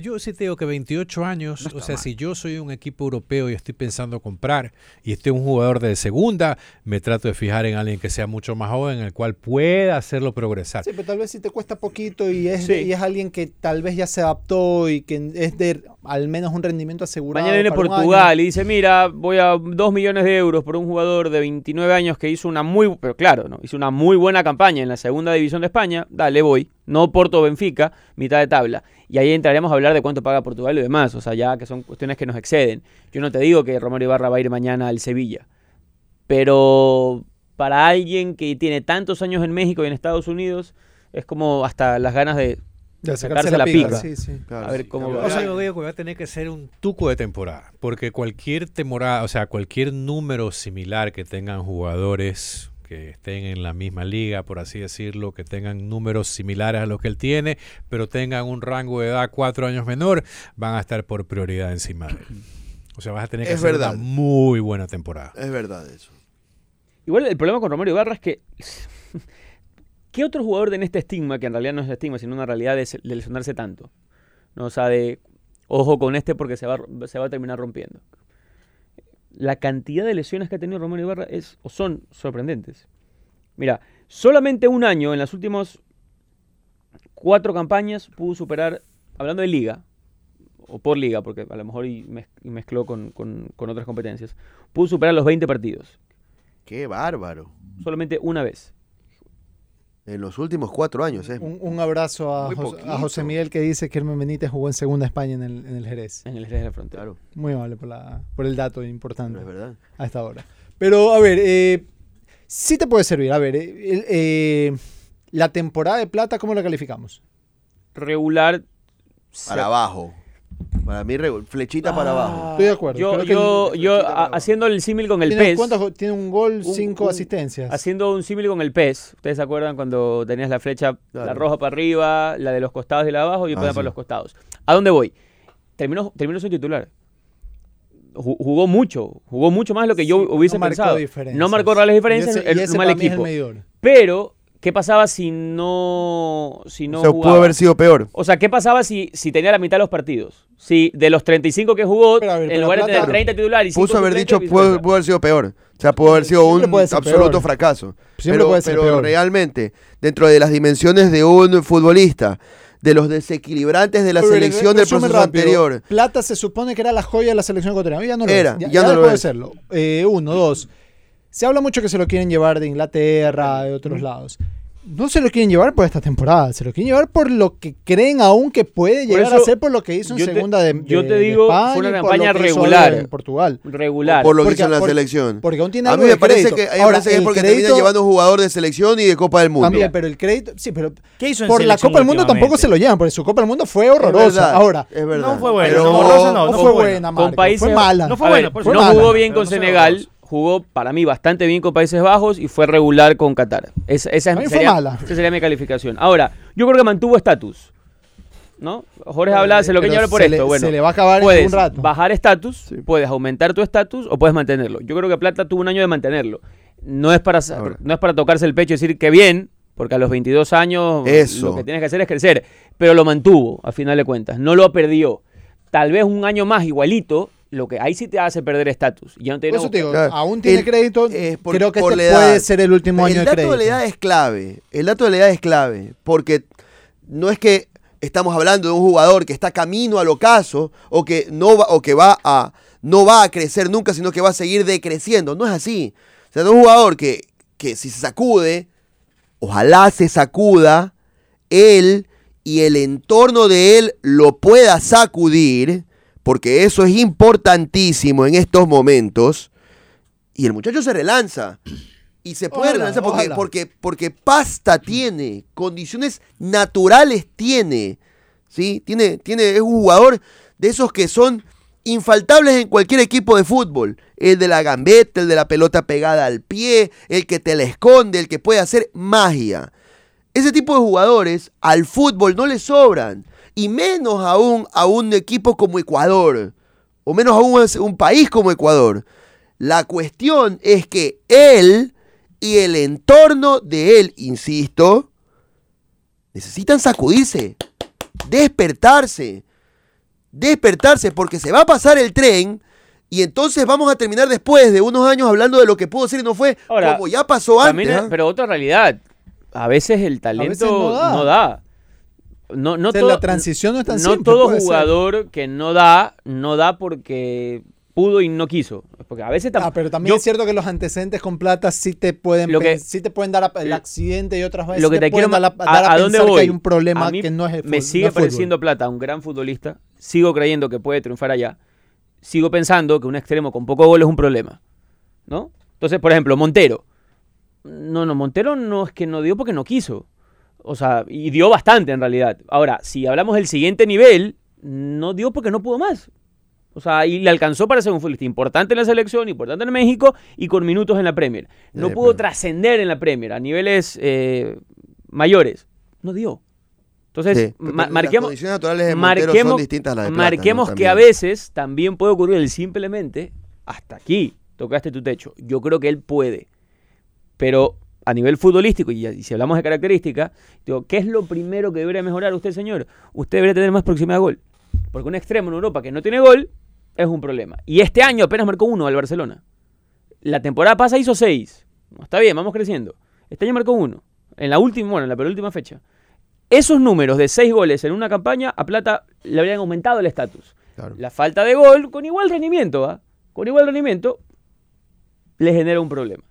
Yo sí tengo que 28 años, o sea, si yo soy un equipo europeo y estoy pensando comprar y estoy un jugador de segunda, me trato de fijar en alguien que sea mucho más joven, en el cual pueda hacerlo progresar. Sí, pero tal vez si te cuesta poquito y es, y es alguien que tal vez ya se adaptó y que es de al menos un rendimiento asegurado. Mañana viene Portugal y dice, mira, voy a 2 millones de euros por un jugador de 29 años que hizo una muy, pero claro, no, hizo una muy buena campaña en la segunda división de España, dale, voy, no Porto Benfica, mitad de tabla. Y ahí entraremos a hablar de cuánto paga Portugal y demás, o sea, ya que son cuestiones que nos exceden. Yo no te digo que Romero Ibarra va a ir mañana al Sevilla, pero para alguien que tiene tantos años en México y en Estados Unidos, es como hasta las ganas de de sacarse, la, pica. a ver cómo va. O sea, yo digo que va a tener que ser un tuco de temporada. Porque cualquier temporada, o sea, cualquier número similar que tengan jugadores que estén en la misma liga, por así decirlo, que tengan números similares a los que él tiene, pero tengan un rango de edad cuatro años menor, van a estar por prioridad encima de él. O sea, vas a tener que es hacer una muy buena temporada. Es verdad eso. Igual el problema con Romero Ibarra es que ¿Qué otro jugador en este estigma, que en realidad no es estigma, sino una realidad de, lesionarse tanto? ¿No? O sea, de ojo con este porque se va, se va a terminar rompiendo. La cantidad de lesiones que ha tenido Romero Ibarra es, o son sorprendentes. Mira, solamente un año en las últimas cuatro campañas pudo superar, hablando de liga, o por liga, porque a lo mejor y mezcló con, con otras competencias, pudo superar los 20 partidos. ¡Qué bárbaro! Solamente una vez. En los últimos cuatro años, ¿eh? Un, un abrazo a. José Miguel que dice que Hermen Benítez jugó en segunda España en el, en el Jerez. En el Jerez de la Frontera. Claro, Muy amable por, la, por el dato importante no es verdad. a esta hora. Pero, a ver, eh, sí te puede servir. A ver, eh, el- eh, la temporada de plata, ¿cómo la calificamos? Regular. Para abajo. Para mí, flechita para abajo. Estoy de acuerdo. Yo, yo, yo a- haciendo el símil con el ¿Tiene, PES. cuántos tiene un gol, Un- cinco un- asistencias. Haciendo un símil con el PES. ¿Ustedes se acuerdan cuando tenías la flecha, la roja para arriba, la de los costados y la de abajo y Ah, después sí. para los costados? ¿A dónde voy? Terminó, terminó su titular. Ju- Jugó mucho, jugó mucho más de lo que yo hubiese no marcó pensado. diferencias. No marcó reales diferencias, Y ese- el, y ese mal es el equipo. Pero, ¿qué pasaba si no, si no o sea, jugaba? pudo haber sido peor. O sea, ¿qué pasaba si, si tenía la mitad de los partidos? Si de los 35 que jugó, Pero, en lugar de tener 30 titulares y 5 Puso haber dicho, pudo, pudo haber sido peor. O sea, pudo haber sido un puede absoluto peor. fracaso. Siempre pero puede ser pero peor. realmente, dentro de las dimensiones de un futbolista, de los desequilibrantes de la selección del proceso rápido. anterior, Plata se supone que era la joya de la selección ecuatoriana. Ya no lo Era, es. Ya, ya ya no lo dejó de es. serlo. Eh, uno, dos. Se habla mucho que se lo quieren llevar de Inglaterra, de otros lados. No se lo quieren llevar por esta temporada, se lo quieren llevar por lo que creen aún que puede llegar a ser por lo que hizo en yo te- segunda de, yo de- te de digo, fue España una y por campaña regular. en Portugal. regular. por lo que Porque- hizo en la selección. Porque aún tiene A algo mí me de parece crédito. que, a mí me Ahora, parece que es porque termina llevando un jugador de selección y de Copa del Mundo. También, pero el crédito, sí, pero ¿Qué hizo en por la Copa del Mundo tampoco se lo llevan, porque su Copa del Mundo fue Es horrorosa. verdad, Ahora, es verdad. No fue buena, Pero- no, no, no, no fue fue buena, Con países- fue mala. No fue buena, no. Fue jugó bien con Senegal. Jugó para mí bastante bien con Países Bajos y fue regular con Qatar. Esa, es- sería, mala. esa sería mi calificación. Ahora, yo creo que mantuvo estatus. ¿No? Jorge hablaba, se lo que por se esto. le- bueno, se le va a acabar en algún rato. bajar estatus, puedes aumentar tu estatus o puedes mantenerlo. Yo creo que Plata tuvo un año de mantenerlo. No es para, Ahora. no es para tocarse el pecho y decir que bien, porque a los 22 años Eso. lo que tienes que hacer es crecer. Pero lo mantuvo, a final de cuentas. No lo perdió. Tal vez un año más igualito, lo que ahí sí te hace perder estatus. Ya no te por eso te digo, Claro. aún tiene El- crédito. eh, por- creo que por este la edad. puede ser el último año el de dato crédito. de la edad es clave. El dato de la edad es clave. Porque no es que estamos hablando de un jugador que está camino al ocaso o que no va, o que va a no va a crecer nunca, sino que va a seguir decreciendo. No es así. O sea, de un jugador que, que si se sacude, ojalá se sacuda, él y el entorno de él lo pueda sacudir, porque eso es importantísimo en estos momentos. Y el muchacho se relanza. Y se puede Ojalá, relanzar porque, porque, porque pasta tiene, condiciones naturales tiene. ¿sí? Tiene, tiene, es un jugador de esos que son infaltables en cualquier equipo de fútbol. El de la gambeta, el de la pelota pegada al pie, el que te la esconde, el que puede hacer magia. Ese tipo de jugadores al fútbol no le sobran. Y menos aún a un equipo como Ecuador. O menos aún a un país como Ecuador. La cuestión es que él y el entorno de él, insisto, necesitan sacudirse, despertarse, despertarse, porque se va a pasar el tren y entonces vamos a terminar después de unos años hablando de lo que pudo ser y no fue, Ahora, como ya pasó antes. También ¿ah? pero otra realidad. A veces el talento veces no da. no da. No, no O sea, todo- la transición no es tan no simple, todo ser. jugador que no da, no da porque pudo y no quiso. Porque a veces Ah, pero también yo- es cierto que los antecedentes con plata sí te pueden, Lo que- sí te pueden dar el accidente y otras veces lo que sí te quiero dar a, ma- dar a a, dónde voy que hay un problema A mí que no es el me sigue no es pareciendo plata un gran futbolista. Sigo creyendo que puede triunfar allá. Sigo pensando que un extremo con poco gol es un problema no entonces por ejemplo Montero. No no Montero no es que no dio porque no quiso o sea y dio bastante en realidad ahora si hablamos del siguiente nivel no dio porque no pudo más o sea, y le alcanzó para ser un futbolista importante en la selección, importante en México y con minutos en la Premier. No Sí, pudo pero- trascender en la Premier a niveles eh, mayores. No dio. Entonces, Sí, ma- marquemos, las condiciones naturales de marquemos, son distintas a las de Plata, ¿no? marquemos que a veces también puede ocurrir el simplemente hasta aquí tocaste tu techo. Yo creo que él puede. Pero a nivel futbolístico, y, y si hablamos de características, digo, ¿qué es lo primero que debería mejorar usted, señor? Usted debería tener más proximidad a gol. Porque un extremo en Europa que no tiene gol es un problema. Y este año apenas marcó uno al Barcelona. La temporada pasada hizo seis. No, está bien, vamos creciendo. Este año marcó uno. En la última, bueno, en la penúltima fecha. Esos números de seis goles en una campaña, a Plata le habrían aumentado el estatus. Claro. La falta de gol, con igual rendimiento, ¿ah? Con igual rendimiento, le genera un problema.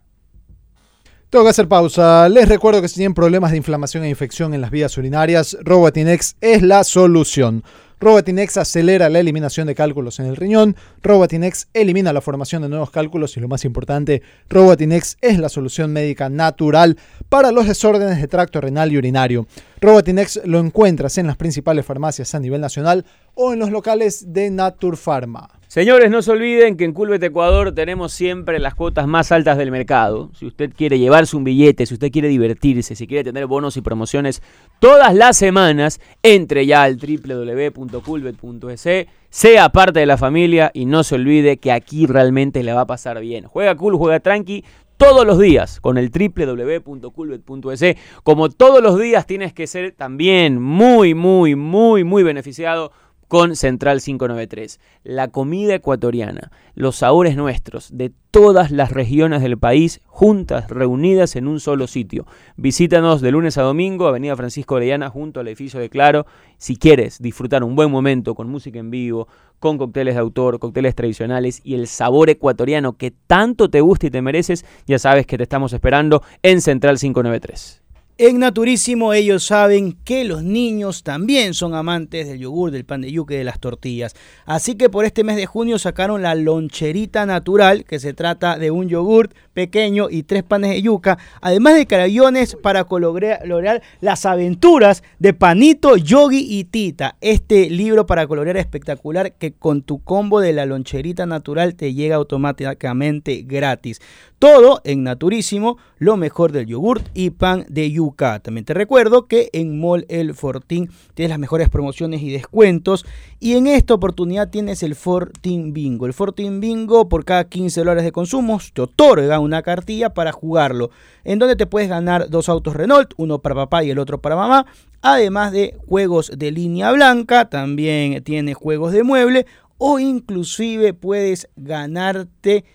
Tengo que hacer pausa. Les recuerdo que si tienen problemas de inflamación e infección en las vías urinarias, Robatinex es la solución. Robatinex acelera la eliminación de cálculos en el riñón. Robatinex elimina la formación de nuevos cálculos y lo más importante, Robatinex es la solución médica natural para los desórdenes de tracto renal y urinario. Robatinex lo encuentras en las principales farmacias a nivel nacional o en los locales de Naturpharma. Señores, no se olviden que en Culvet Ecuador tenemos siempre las cuotas más altas del mercado. Si usted quiere llevarse un billete, si usted quiere divertirse, si quiere tener bonos y promociones todas las semanas, entre ya al www.culvet.es, sea parte de la familia y no se olvide que aquí realmente le va a pasar bien. Juega cool, juega tranqui. Todos los días con el www.culvet.es. Como todos los días tienes que ser también muy, muy, muy, muy beneficiado con Central 593. La comida ecuatoriana, los sabores nuestros de todas las regiones del país juntas, reunidas en un solo sitio. Visítanos de lunes a domingo, Avenida Francisco Orellana, junto al edificio de Claro. Si quieres disfrutar un buen momento con música en vivo, con cócteles de autor, cócteles tradicionales y el sabor ecuatoriano que tanto te gusta y te mereces, ya sabes que te estamos esperando en Central 593. En Naturísimo ellos saben que los niños también son amantes del yogur, del pan de yuca y de las tortillas. Así que por este mes de junio sacaron la loncherita natural, que se trata de un yogur pequeño y tres panes de yuca, además de crayones para colorear las aventuras de Panito, Yogi y Tita. Este libro para colorear espectacular que con tu combo de la loncherita natural te llega automáticamente gratis. Todo en Naturísimo, lo mejor del yogurt y pan de yuca. También te recuerdo que en Mall El Fortín tienes las mejores promociones y descuentos. Y en esta oportunidad tienes el Fortín Bingo. El Fortín Bingo por cada 15 dólares de consumos te otorga una cartilla para jugarlo. En donde te puedes ganar dos autos Renault, uno para papá y el otro para mamá. Además de juegos de línea blanca, también tiene juegos de mueble o inclusive puedes ganarte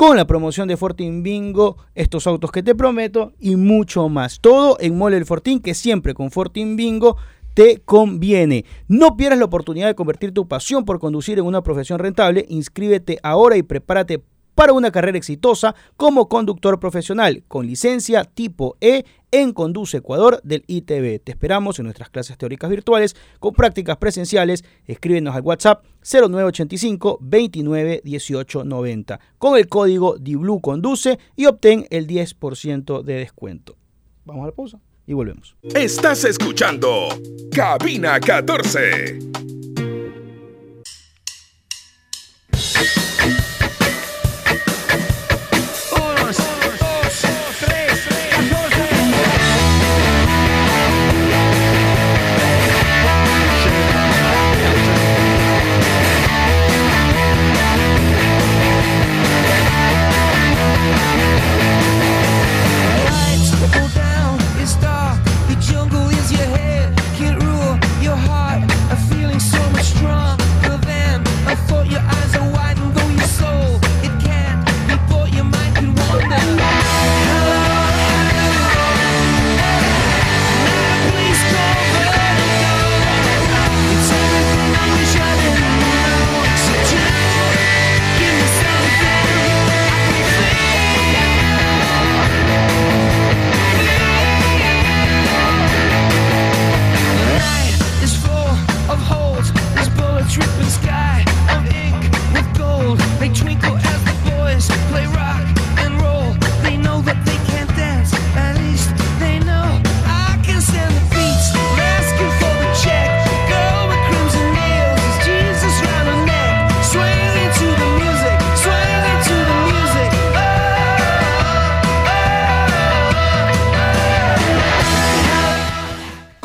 con la promoción de Fortin Bingo, estos autos que te prometo y mucho más. Todo en Mole El Fortín, que siempre con Fortin Bingo te conviene. No pierdas la oportunidad de convertir tu pasión por conducir en una profesión rentable. Inscríbete ahora y prepárate para una carrera exitosa como conductor profesional con licencia tipo E en Conduce Ecuador del ITB. Te esperamos en nuestras clases teóricas virtuales con prácticas presenciales. Escríbenos al WhatsApp 0985 29 18 90 con el código DIBLU Conduce y obtén el 10% de descuento. Vamos a la pausa y volvemos. Estás escuchando Cabina 14. Twinkle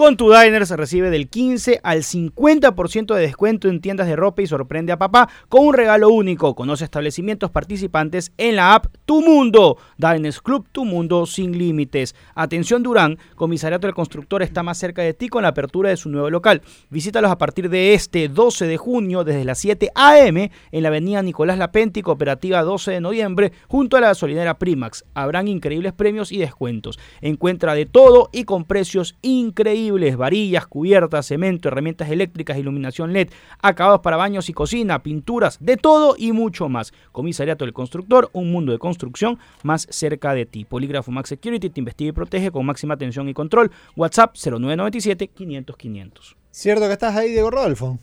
Con tu Diner se recibe del 15 al 50% de descuento en tiendas de ropa y sorprende a papá con un regalo único. Conoce establecimientos participantes en la app Tu Mundo. Diners Club Tu Mundo sin límites. Atención Durán, Comisariato del Constructor está más cerca de ti con la apertura de su nuevo local. Visítalos a partir de este 12 de junio desde las 7 a.m. en la avenida Nicolás Lapenti, Cooperativa 12 de noviembre, junto a la gasolinera Primax. Habrán increíbles premios y descuentos. Encuentra de todo y con precios increíbles combustibles, varillas, cubiertas, cemento, herramientas eléctricas, iluminación LED, acabados para baños y cocina, pinturas, de todo y mucho más. Comisariato del Constructor, un mundo de construcción más cerca de ti. Polígrafo Max Security te investiga y protege con máxima atención y control. WhatsApp 0997 500 500. ¿Cierto que estás ahí, Diego Rodolfo?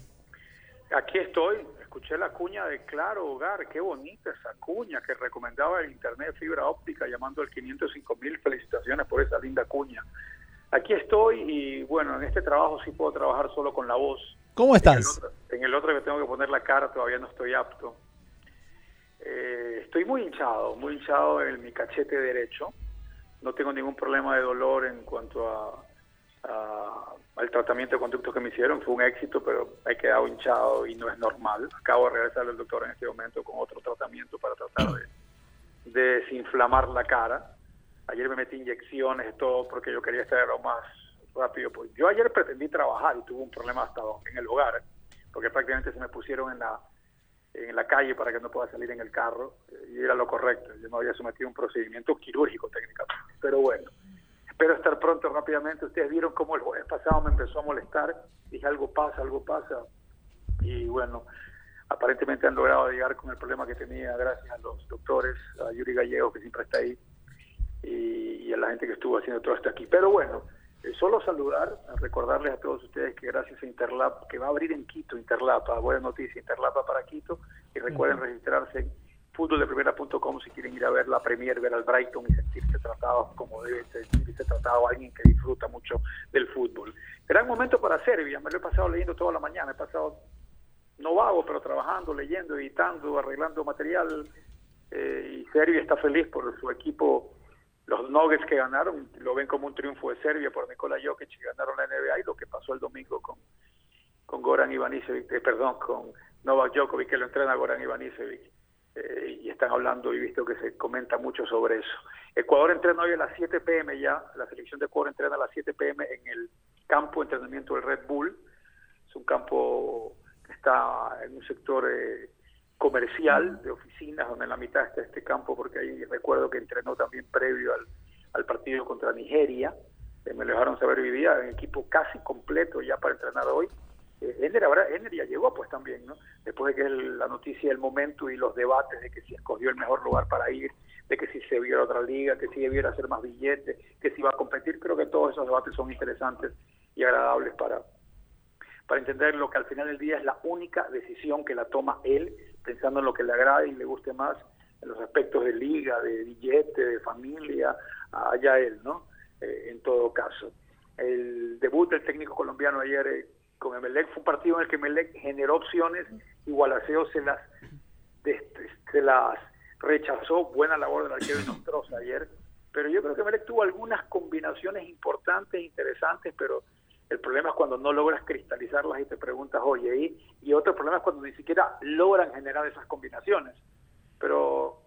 Aquí estoy, escuché la cuña de Claro Hogar, qué bonita esa cuña que recomendaba el Internet fibra óptica llamando al 505 mil, felicitaciones por esa linda cuña. Aquí estoy y bueno, en este trabajo sí puedo trabajar solo con la voz. ¿Cómo En el estás? otro, en el otro que tengo que poner la cara todavía no estoy apto. Eh, estoy muy hinchado, muy hinchado en mi cachete derecho. No tengo ningún problema de dolor en cuanto a, a- al tratamiento de conductos que me hicieron. Fue un éxito, pero he quedado hinchado y no es normal. Acabo de regresar al doctor en este momento con otro tratamiento para tratar de, de desinflamar la cara. Ayer me metí inyecciones, todo porque yo quería estar lo más rápido. Pues yo ayer pretendí trabajar y tuve un problema hasta en el hogar, porque prácticamente se me pusieron en la en la calle para que no pueda salir en el carro y era lo correcto. Yo me había sometido a un procedimiento quirúrgico técnicamente. Pero bueno, espero estar pronto rápidamente. Ustedes vieron cómo el jueves pasado me empezó a molestar. Dije, algo pasa, algo pasa. Y bueno, aparentemente han logrado llegar con el problema que tenía gracias a los doctores, a Yuri Gallego, que siempre está ahí, y, y a la gente que estuvo haciendo todo esto aquí. Pero bueno, eh, solo saludar, recordarles a todos ustedes que gracias a Interlap, que va a abrir en Quito, Interlap, ah, buena noticia, Interlap va para Quito, y recuerden registrarse en fútboldeprimera.com si quieren ir a ver la Premier, ver al Brighton y sentirse tratados como debe sentirse tratado alguien que disfruta mucho del fútbol. Gran momento para Serbia, me lo he pasado leyendo toda la mañana, he pasado no vago, pero trabajando, leyendo, editando, arreglando material. eh, y Serbia está feliz por su equipo. Los Nuggets que ganaron lo ven como un triunfo de Serbia por Nikola Jokic que ganaron la NBA y lo que pasó el domingo con, con Goran Ivanisevic, eh, perdón, con Novak Djokovic que lo entrena Goran Ivanisevic. Eh, y están hablando y visto que se comenta mucho sobre eso. Ecuador entrena hoy a las 7 pm ya, la selección de Ecuador entrena a las 7 pm en el campo de entrenamiento del Red Bull. Es un campo que está en un sector eh, comercial de oficinas, donde en la mitad está este campo, porque ahí recuerdo que entrenó también previo al, partido contra Nigeria. Eh, me dejaron saber hoy día, equipo casi completo ya para entrenar hoy. Eh, habrá- Ener ya llegó pues también, ¿no? Después de que la noticia del momento y los debates de que si escogió el mejor lugar para ir, de que si se vio a otra liga, que si debiera hacer más billetes, que si iba a competir, creo que todos esos debates son interesantes y agradables para, para entender lo que al final del día es la única decisión que la toma él, pensando en lo que le agrade y le guste más, en los aspectos de liga, de billete, de familia, allá él, ¿no? Eh, en todo caso. El debut del técnico colombiano ayer eh, con Emelec fue un partido en el que Emelec generó opciones y Gualaceo se las, se las rechazó. Buena labor del arquero Nostroza ayer. Pero yo creo que Emelec tuvo algunas combinaciones importantes, interesantes, pero el problema es cuando no logras cristalizarlas y te preguntas, oye, ¿y? y otro problema es cuando ni siquiera logran generar esas combinaciones. Pero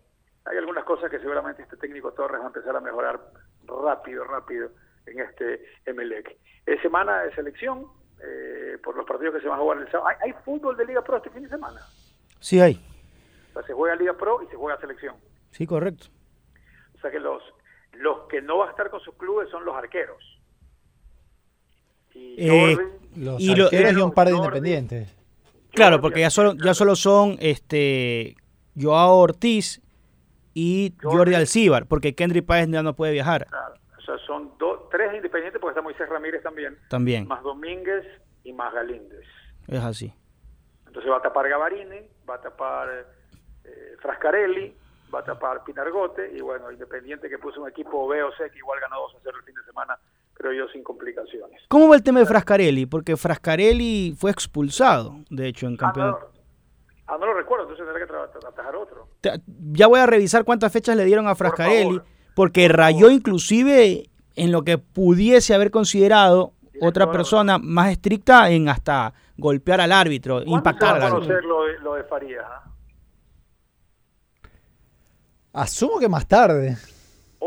hay algunas cosas que seguramente este técnico Torres va a empezar a mejorar rápido, rápido en este Emelec. Es semana de selección eh, por los partidos que se van a jugar el sábado. ¿Hay, hay fútbol de Liga Pro este fin de semana. Sí hay. O sea, se juega Liga Pro y se juega selección. Sí, correcto. O sea que los, los que no van a estar con sus clubes son los arqueros. Y Eh, Los Y lo- y un par de Jordi- independientes. Claro, porque ya solo, ya solo son este Joao Ortiz y Jordi. Jordi Alcíbar, porque Kendrick Páez ya no puede viajar Claro, o sea, son dos, tres independientes porque está Moisés Ramírez también, también. más Domínguez y más Galíndez. Es así. Entonces va a tapar Gavarini, va a tapar eh, Frascarelli, va a tapar Pinargote y bueno, Independiente que puso un equipo B o C que igual ganó 2 a 0 el fin de semana, creo yo, sin complicaciones. ¿Cómo va el tema de Frascarelli? Porque Frascarelli fue expulsado, de hecho, en Ah, no, campeonato. ah, no lo recuerdo, entonces tendré que atajar otro. Ya voy a revisar cuántas fechas le dieron a Frascarelli, porque Por rayó favor. inclusive en lo que pudiese haber considerado otra persona más estricta en hasta golpear al árbitro, ¿Cuándo se impactar va al a árbitro. conocer lo de, lo de Farías? ah? Asumo que más tarde.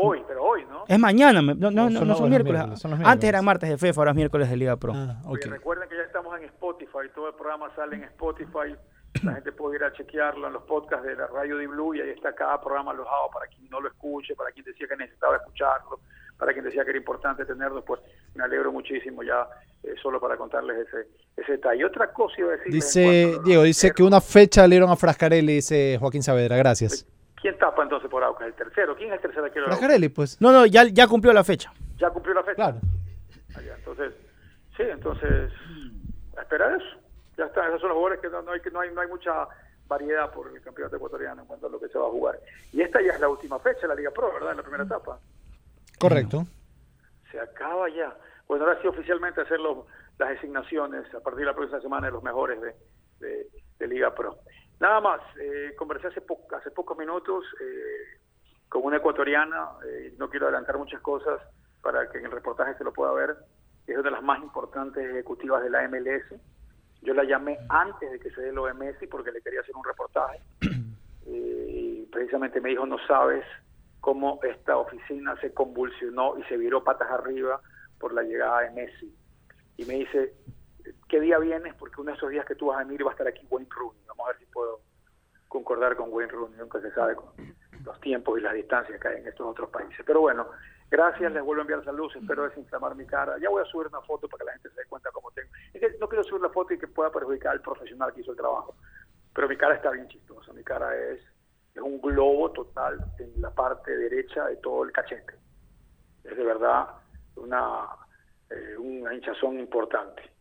Hoy, pero hoy, ¿no? Es mañana, me- no, no, No, no, son no son miércoles. miércoles, son los Antes eran martes de FEFA, ahora es miércoles de Liga Pro. Ah, recuerden que ya estamos en Spotify, todo el programa sale en Spotify. La gente puede ir a chequearlo en los podcasts de la radio de Blue y ahí está cada programa alojado para quien no lo escuche, para quien decía que necesitaba escucharlo. para quien decía que era importante tenerlos, pues me alegro muchísimo ya eh, solo para contarles ese, ese detalle. Otra cosa iba a decirles en Dice, cuanto Diego, dice que una fecha le dieron a Frascarelli, dice Joaquín Saavedra, gracias. ¿Quién tapa entonces por Aucas? ¿El tercero? ¿Quién es el tercero aquí? Frascarelli, pues. No, no, ya, ya cumplió la fecha. ¿Ya cumplió la fecha? Claro. Allá, entonces, sí, entonces, a esperar eso. Ya está, esos son los jugadores que no, no hay, que no, hay, no hay mucha variedad por el campeonato ecuatoriano en cuanto a lo que se va a jugar. Y esta ya es la última fecha de la Liga Pro, ¿verdad? En la primera etapa. Correcto. Se acaba ya. Bueno, ahora sí oficialmente hacer los- las designaciones a partir de la próxima semana de los mejores de, de- de Liga Pro. Nada más, eh, conversé hace, po- hace pocos minutos eh, con una ecuatoriana, eh, no quiero adelantar muchas cosas para que en el reportaje se lo pueda ver, es una de las más importantes ejecutivas de la MLS. Yo la llamé antes de que se dé lo de Messi porque le quería hacer un reportaje. Eh, y precisamente me dijo, no sabes cómo esta oficina se convulsionó y se viró patas arriba por la llegada de Messi. Y me dice, ¿qué día vienes? Porque uno de esos días que tú vas a venir va a estar aquí Wayne Rooney. Vamos a ver si puedo concordar con Wayne Rooney, nunca se sabe con los tiempos y las distancias que hay en estos otros países. Pero bueno, gracias, les vuelvo a enviar saludos, espero desinflamar mi cara. Ya voy a subir una foto para que la gente se dé cuenta cómo tengo. Es que no quiero subir la foto y que pueda perjudicar al profesional que hizo el trabajo, pero mi cara está bien chistosa, mi cara es, es un globo total en la parte derecha de todo el cachete. Es de verdad una, eh, una hinchazón importante.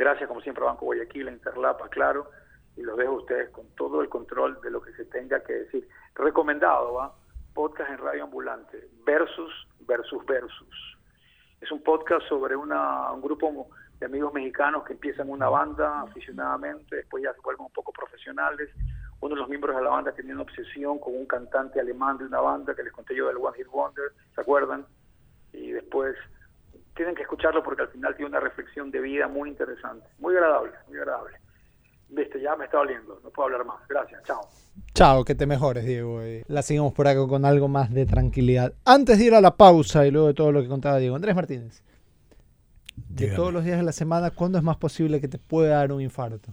Gracias, como siempre, a Banco Guayaquil, a Interlapa, claro, y los dejo a ustedes con todo el control de lo que se tenga que decir. Recomendado, ¿va? Podcast en Radio Ambulante, Versus, Versus, Versus. Es un podcast sobre una, un grupo de amigos mexicanos que empiezan una banda aficionadamente, después ya se vuelven un poco profesionales. Uno de los miembros de la banda tenía una obsesión con un cantante alemán de una banda que les conté yo del One Hit Wonder, ¿se acuerdan? Y después tienen que escucharlo porque al final tiene una reflexión de vida muy interesante, muy agradable, muy agradable. Viste, ya me está oliendo, no puedo hablar más. Gracias, chao. Chao, que te mejores, Diego. eh. La seguimos por acá con algo más de tranquilidad. Antes de ir a la pausa y luego de todo lo que contaba Diego, Andrés Martínez, de Dígame. todos los días de la semana, ¿cuándo es más posible que te pueda dar un infarto?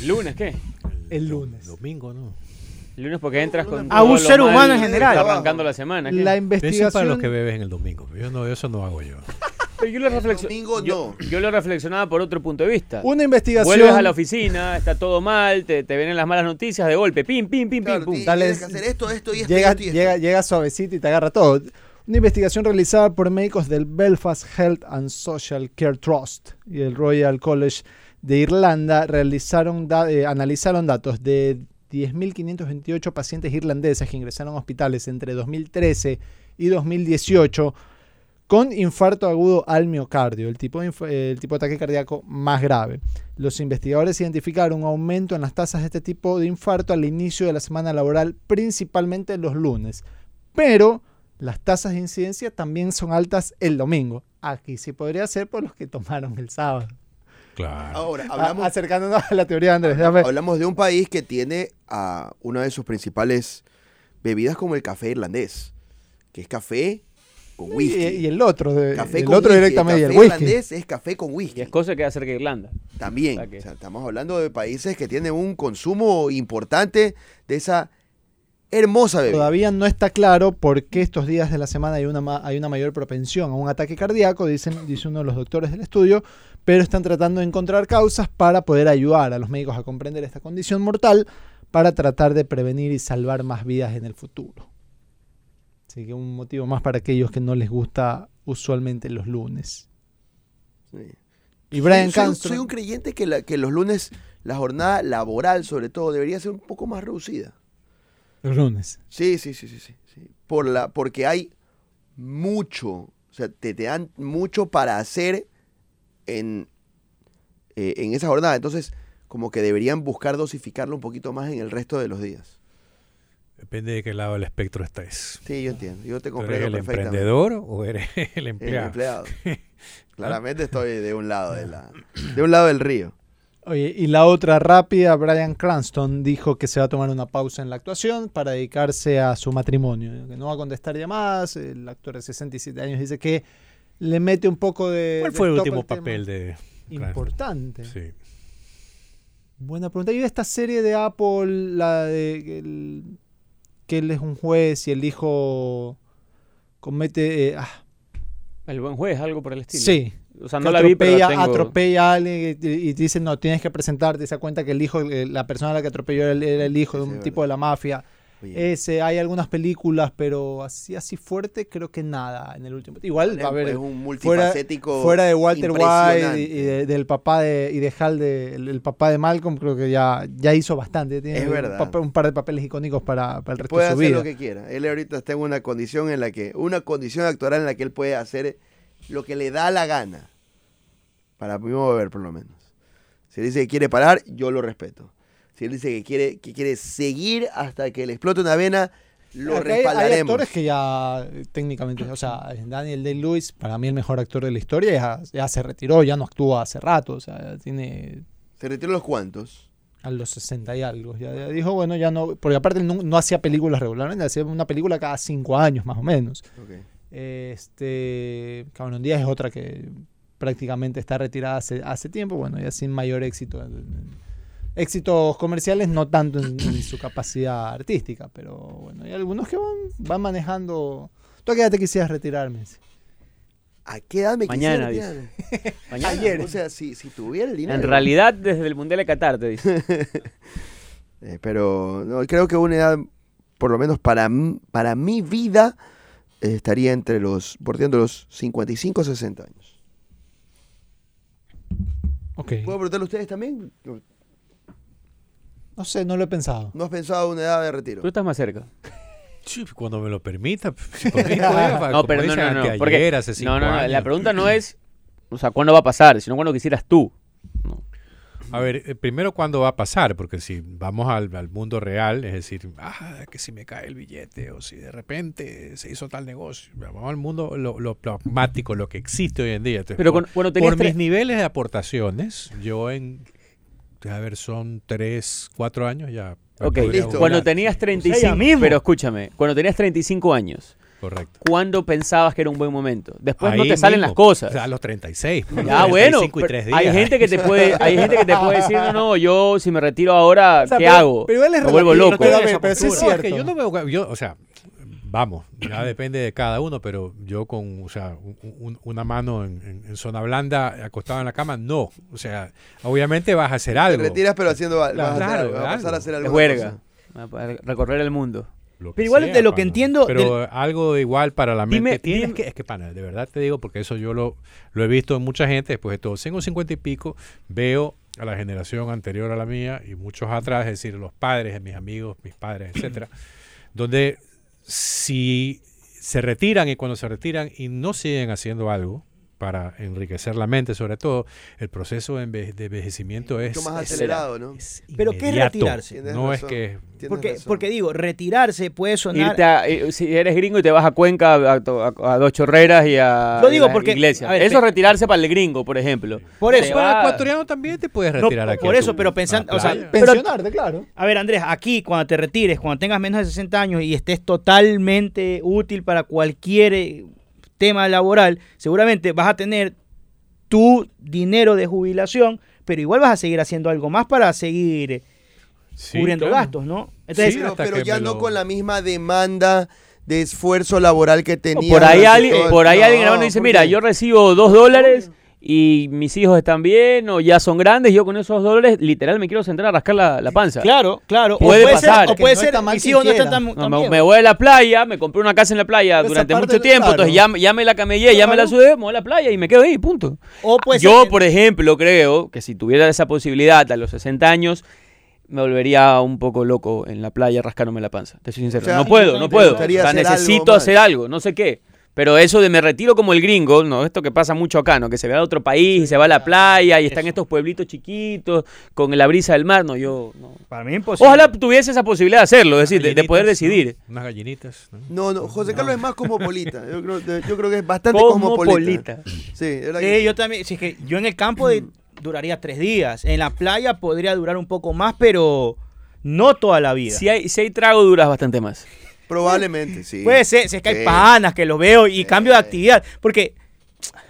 ¿El lunes qué? El lunes. Domingo, ¿no? El lunes porque entras con A un ser humano en general. Arrancando la semana. ¿qué? La Eso es para investigación. los que bebes en el domingo. Yo no, eso no hago yo. Pero yo lo reflexio- domingo yo, no. yo lo reflexionaba por otro punto de vista. Una investigación. Vuelves a la oficina, está todo mal, te, te vienen las malas noticias de golpe, pim, pim, pim, Claro, pim, pum. tienes que hacer esto, esto y esto. llega, y esto y esto. llega, llega suavecito y te agarra todo. Una investigación realizada por médicos del Belfast Health and Social Care Trust y el Royal College de Irlanda realizaron da- eh, analizaron datos de 10.528 pacientes irlandeses que ingresaron a hospitales entre 2013 y 2018 con infarto agudo al miocardio, el tipo, de el tipo de ataque cardíaco más grave. Los investigadores identificaron un aumento en las tasas de este tipo de infarto al inicio de la semana laboral, principalmente los lunes. Pero las tasas de incidencia también son altas el domingo. Aquí sí podría ser por los que tomaron el sábado. Claro. Ahora, A- hablamos, acercándonos a la teoría de Andrés. déjame- hablamos de un país que tiene a una de sus principales bebidas como el café irlandés, que es café con whisky. y, y el otro, de- café el con otro whisky. directamente, el el café whisky. irlandés es café con Y whisky. es cosa que hacer que Irlanda. También. O sea que- O sea, estamos hablando de países que tienen un consumo importante de esa hermosa bebida. Todavía no está claro por qué estos días de la semana hay una, ma- hay una mayor propensión a un ataque cardíaco, dicen, dice uno de los doctores del estudio, pero están tratando de encontrar causas para poder ayudar a los médicos a comprender esta condición mortal para tratar de prevenir y salvar más vidas en el futuro. Así que un motivo más para aquellos que no les gusta usualmente los lunes. Sí. Y Brian soy, soy un creyente que, la- que los lunes la jornada laboral, sobre todo, debería ser un poco más reducida. Los lunes. Sí, sí, sí, sí, sí. sí. Por la, porque hay mucho, o sea, te, te dan mucho para hacer en, eh, en esa jornada. Entonces, como que deberían buscar dosificarlo un poquito más en el resto de los días. Depende de qué lado del espectro estés. Sí, yo entiendo. Yo te ¿Tú eres el emprendedor o eres el El empleado? empleado. Claramente estoy de un lado de la, de un lado del río. Oye, y la otra rápida, Brian Cranston dijo que se va a tomar una pausa en la actuación para dedicarse a su matrimonio, que no va a contestar llamadas. El actor de 67 años dice que le mete un poco de. ¿Cuál de fue el último papel de Importante. Sí. Buena pregunta. Y esta serie de Apple, la de el- que él es un juez y el hijo comete... eh, ah, El buen juez, algo por el estilo. sí. O sea, no la vi, pero la atropella, tengo- atropella a alguien y, y te dicen, no, tienes que presentarte, se da cuenta que el hijo, eh, la persona a la que atropelló era el, era el hijo de un tipo de la mafia. Ese, hay algunas películas, pero así así fuerte, creo que nada en el último. Igual, es, a ver, es un multifacético fuera de Walter White y, y de- del papá de, y de Hal, de, el, el papá de Malcolm, creo que ya, ya hizo bastante. Tiene Es un verdad. un par de papeles icónicos para, para el resto puede de su hacer vida. lo que quiera. Él ahorita está en una condición en la que, una condición actoral en la que él puede hacer lo que le da la gana. Para mi modo de ver, por lo menos. Si él dice que quiere parar, yo lo respeto. Si él dice que quiere, que quiere seguir hasta que le explote una vena, lo Acá hay- actores que ya técnicamente, o sea, Daniel Day-Lewis, para mí el mejor actor de la historia, ya, ya se retiró, ya no actúa hace rato, o sea, tiene Se retiró los cuantos. a los 60 y algo. Ya, ya dijo, bueno, ya no, porque aparte él no, no hacía películas regularmente, hacía una película cada cinco años más o menos. Este, Cameron Díaz es otra que prácticamente está retirada hace, hace tiempo, bueno, ya sin mayor éxito. Éxitos comerciales no tanto en, en su capacidad artística, pero bueno, hay algunos que van, van manejando... ¿Tú a qué edad te quisieras retirarme? ¿A qué edad me Mañana, quisiera retirar? Mañana. Ayer. O sea, si, si tuviera el dinero. En realidad, desde el Mundial de Qatar, te dice. Eh, pero no, creo que una edad, por lo menos para, para mi vida, estaría entre los, bordeando los 55 60 años. Ok. ¿Puedo preguntarle a ustedes también? No sé, no lo he pensado. ¿No has pensado una edad de retiro? Tú estás más cerca. Sí, cuando me lo permita. si por mí, No, pero no, no, Porque, hace cinco no, no, no. La años. pregunta no es, o sea, cuándo va a pasar, sino cuándo quisieras tú. A ver, eh, primero cuándo va a pasar, porque si vamos al, al mundo real, es decir, ah, que si me cae el billete o si de repente se hizo tal negocio, vamos al mundo lo, lo pragmático, lo que existe hoy en día. Entonces, Pero por, con- tenías por mis niveles de aportaciones, yo en, a ver, son tres, cuatro años ya. Ok, listo. cuando tenías 35, ya mismo. pero escúchame, cuando tenías 35 años, Correcto. ¿cuándo pensabas que era un buen momento? Después no Ahí te salen mismo, las cosas. o sea, a los 36. pues, Ah, bueno, 35 y tres hay días. gente que te puede, hay gente que te puede decir, no, no, yo si me retiro ahora, O sea, ¿qué pero- hago? pero igual es me vuelvo loco. ver, esa pero sí es. No, que cierto. yo no veo, yo, o sea, vamos, ya depende de cada uno, pero yo con, o sea, un- un- una mano en, en- en zona blanda, acostado en la cama, no. O sea, obviamente vas a hacer Te algo. retiras, pero haciendo vas a, hacer Claro, algo, vas a pasar a hacer algo. huelga. Recorrer el mundo. Lo Pero igual de lo que entiendo Pero algo igual para la mente. Dime- Tienes dime- que, es que, pana, de verdad te digo, porque eso yo lo, lo he visto en mucha gente, después de todo, tengo 50 y pico, veo a la generación anterior a la mía y muchos atrás, es decir, los padres de mis amigos, mis padres, etcétera, donde si se retiran y cuando se retiran y no siguen haciendo algo para enriquecer la mente, sobre todo, el proceso de, enve- de envejecimiento es, Mucho más es- acelerado, ¿no? es Pero ¿qué es retirarse? Tienes No es que Porque, porque digo, retirarse puede sonar... Irte a- eh, si eres gringo y te vas a Cuenca, a, a- a dos chorreras y a Lo digo la porque, iglesia. a ver, eso es retirarse para el gringo, por ejemplo. Por eso. para el va- ecuatoriano también te puedes No, retirar aquí. por a eso, tu- pero pensando- o sea, playa. Pero- Pensionarte, claro. A ver, Andrés, aquí cuando te retires, cuando tengas menos de 60 años y estés totalmente útil para cualquier tema laboral, seguramente vas a tener tu dinero de jubilación, pero igual vas a seguir haciendo algo más para seguir eh, Sí, cubriendo claro. gastos, ¿no? Entonces, Sí, pero, ya no con la misma demanda de esfuerzo laboral que tenía. por ahí alguien, por ahí No, alguien grabando dice, ¿por mira, yo recibo dos dólares y mis hijos están bien o ya son grandes, yo con esos dólares literal me quiero sentar a rascar la, la panza. claro, claro. Puede o puede pasar. ser, o Que puede no ser, mis hijos no están tan, No, tan me, voy a la playa, me compré una casa en la playa durante mucho tiempo, claro. entonces ya, ya me la camellé, ya me la Claro. sudé, me voy a la playa y me quedo ahí, punto. O puede ser Yo, por ejemplo, creo que si tuviera esa posibilidad a los 60 años, me volvería un poco loco en la playa rascándome la panza. Te soy sincero. O sea, no puedo, no ¿te puedo. O sea, hacer necesito hacer algo, no sé qué. Pero eso de me retiro como el gringo, no, esto que pasa mucho acá, ¿no? Que se va a otro país y se va a la playa y están estos pueblitos chiquitos con la brisa del mar, no, yo no. Para mí imposible. Ojalá tuviese esa posibilidad de hacerlo, es decir, de, de poder Gallinitas, ¿no? decidir. Unas gallinitas. ¿no? No, no, José Carlos es más cosmopolita. Yo creo, yo creo que es bastante cosmopolita. Cosmopolita. Sí, yo también, si es que yo en el campo de- duraría tres días, en la playa podría durar un poco más, pero no toda la vida. Si hay, si hay trago, duras bastante más. Probablemente, sí. Puede ser, si es que hay panas que lo veo y Sí. cambio de actividad, porque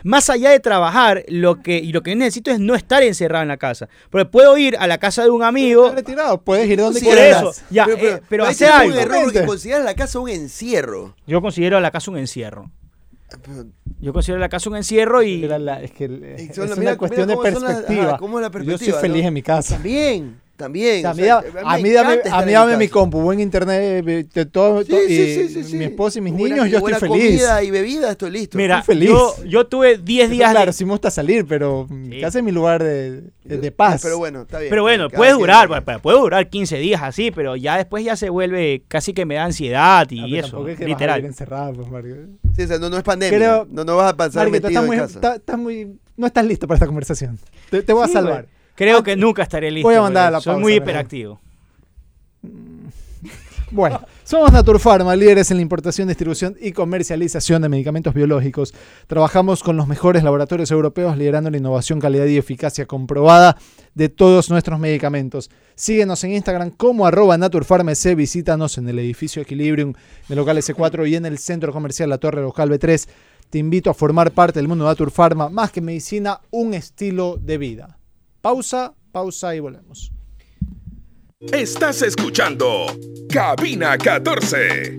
más allá de trabajar, lo que, y lo que yo necesito es no estar encerrado en la casa. Porque puedo ir a la casa de un amigo. Estás retirado, puedes ir donde Sí, Por quieras. eso, ya, eh, pero hacer tienes algo. un error Vente. consideras la casa un encierro. Yo considero a la casa un encierro. Yo considero la casa un encierro y. Era la- es que es una mira- cuestión mira de cómo son las- perspectiva. cómo es Yo soy feliz ¿no? en mi casa. También, también. O sea, a o mí, sea, da- a me mí dame, a mí en dame mi compu, buen internet, eh, de todo, Sí, todo- sí, y sí, sí, sí. mi esposa y mis Buena- niños, yo estoy feliz. comida y bebida, estoy listo. Mira, estoy feliz. yo, yo tuve 10 Pero días. claro, de- sí me gusta salir, pero mi Sí. casa es mi lugar de, de- de paz. Pero bueno, está bien. Pero bueno, Cada puede durar, pues, puede- puede durar 15 días así, pero ya después ya se vuelve casi que me da ansiedad y eso, literal. encerrado, pues, Mario. Sí, o sea, no, no es pandemia. Creo- no, no vas a pasar metido estás en muy, casa. está- estás muy, no estás listo para esta conversación. Te, te voy a Sí, salvar. Creo que nunca estaré listo. Voy a mandar a la Soy pausa, muy hiperactivo. Bueno, somos Naturpharma, líderes en la importación, distribución y comercialización de medicamentos biológicos. Trabajamos con los mejores laboratorios europeos, liderando la innovación, calidad y eficacia comprobada de todos nuestros medicamentos. Síguenos en Instagram como arroba naturfarmc, visítanos en el edificio Equilibrium del local S4 y en el centro comercial La Torre Local B3. Te invito a formar parte del mundo de Naturpharma, más que medicina, un estilo de vida. Pausa, pausa y volvemos. Estás escuchando Cabina 14.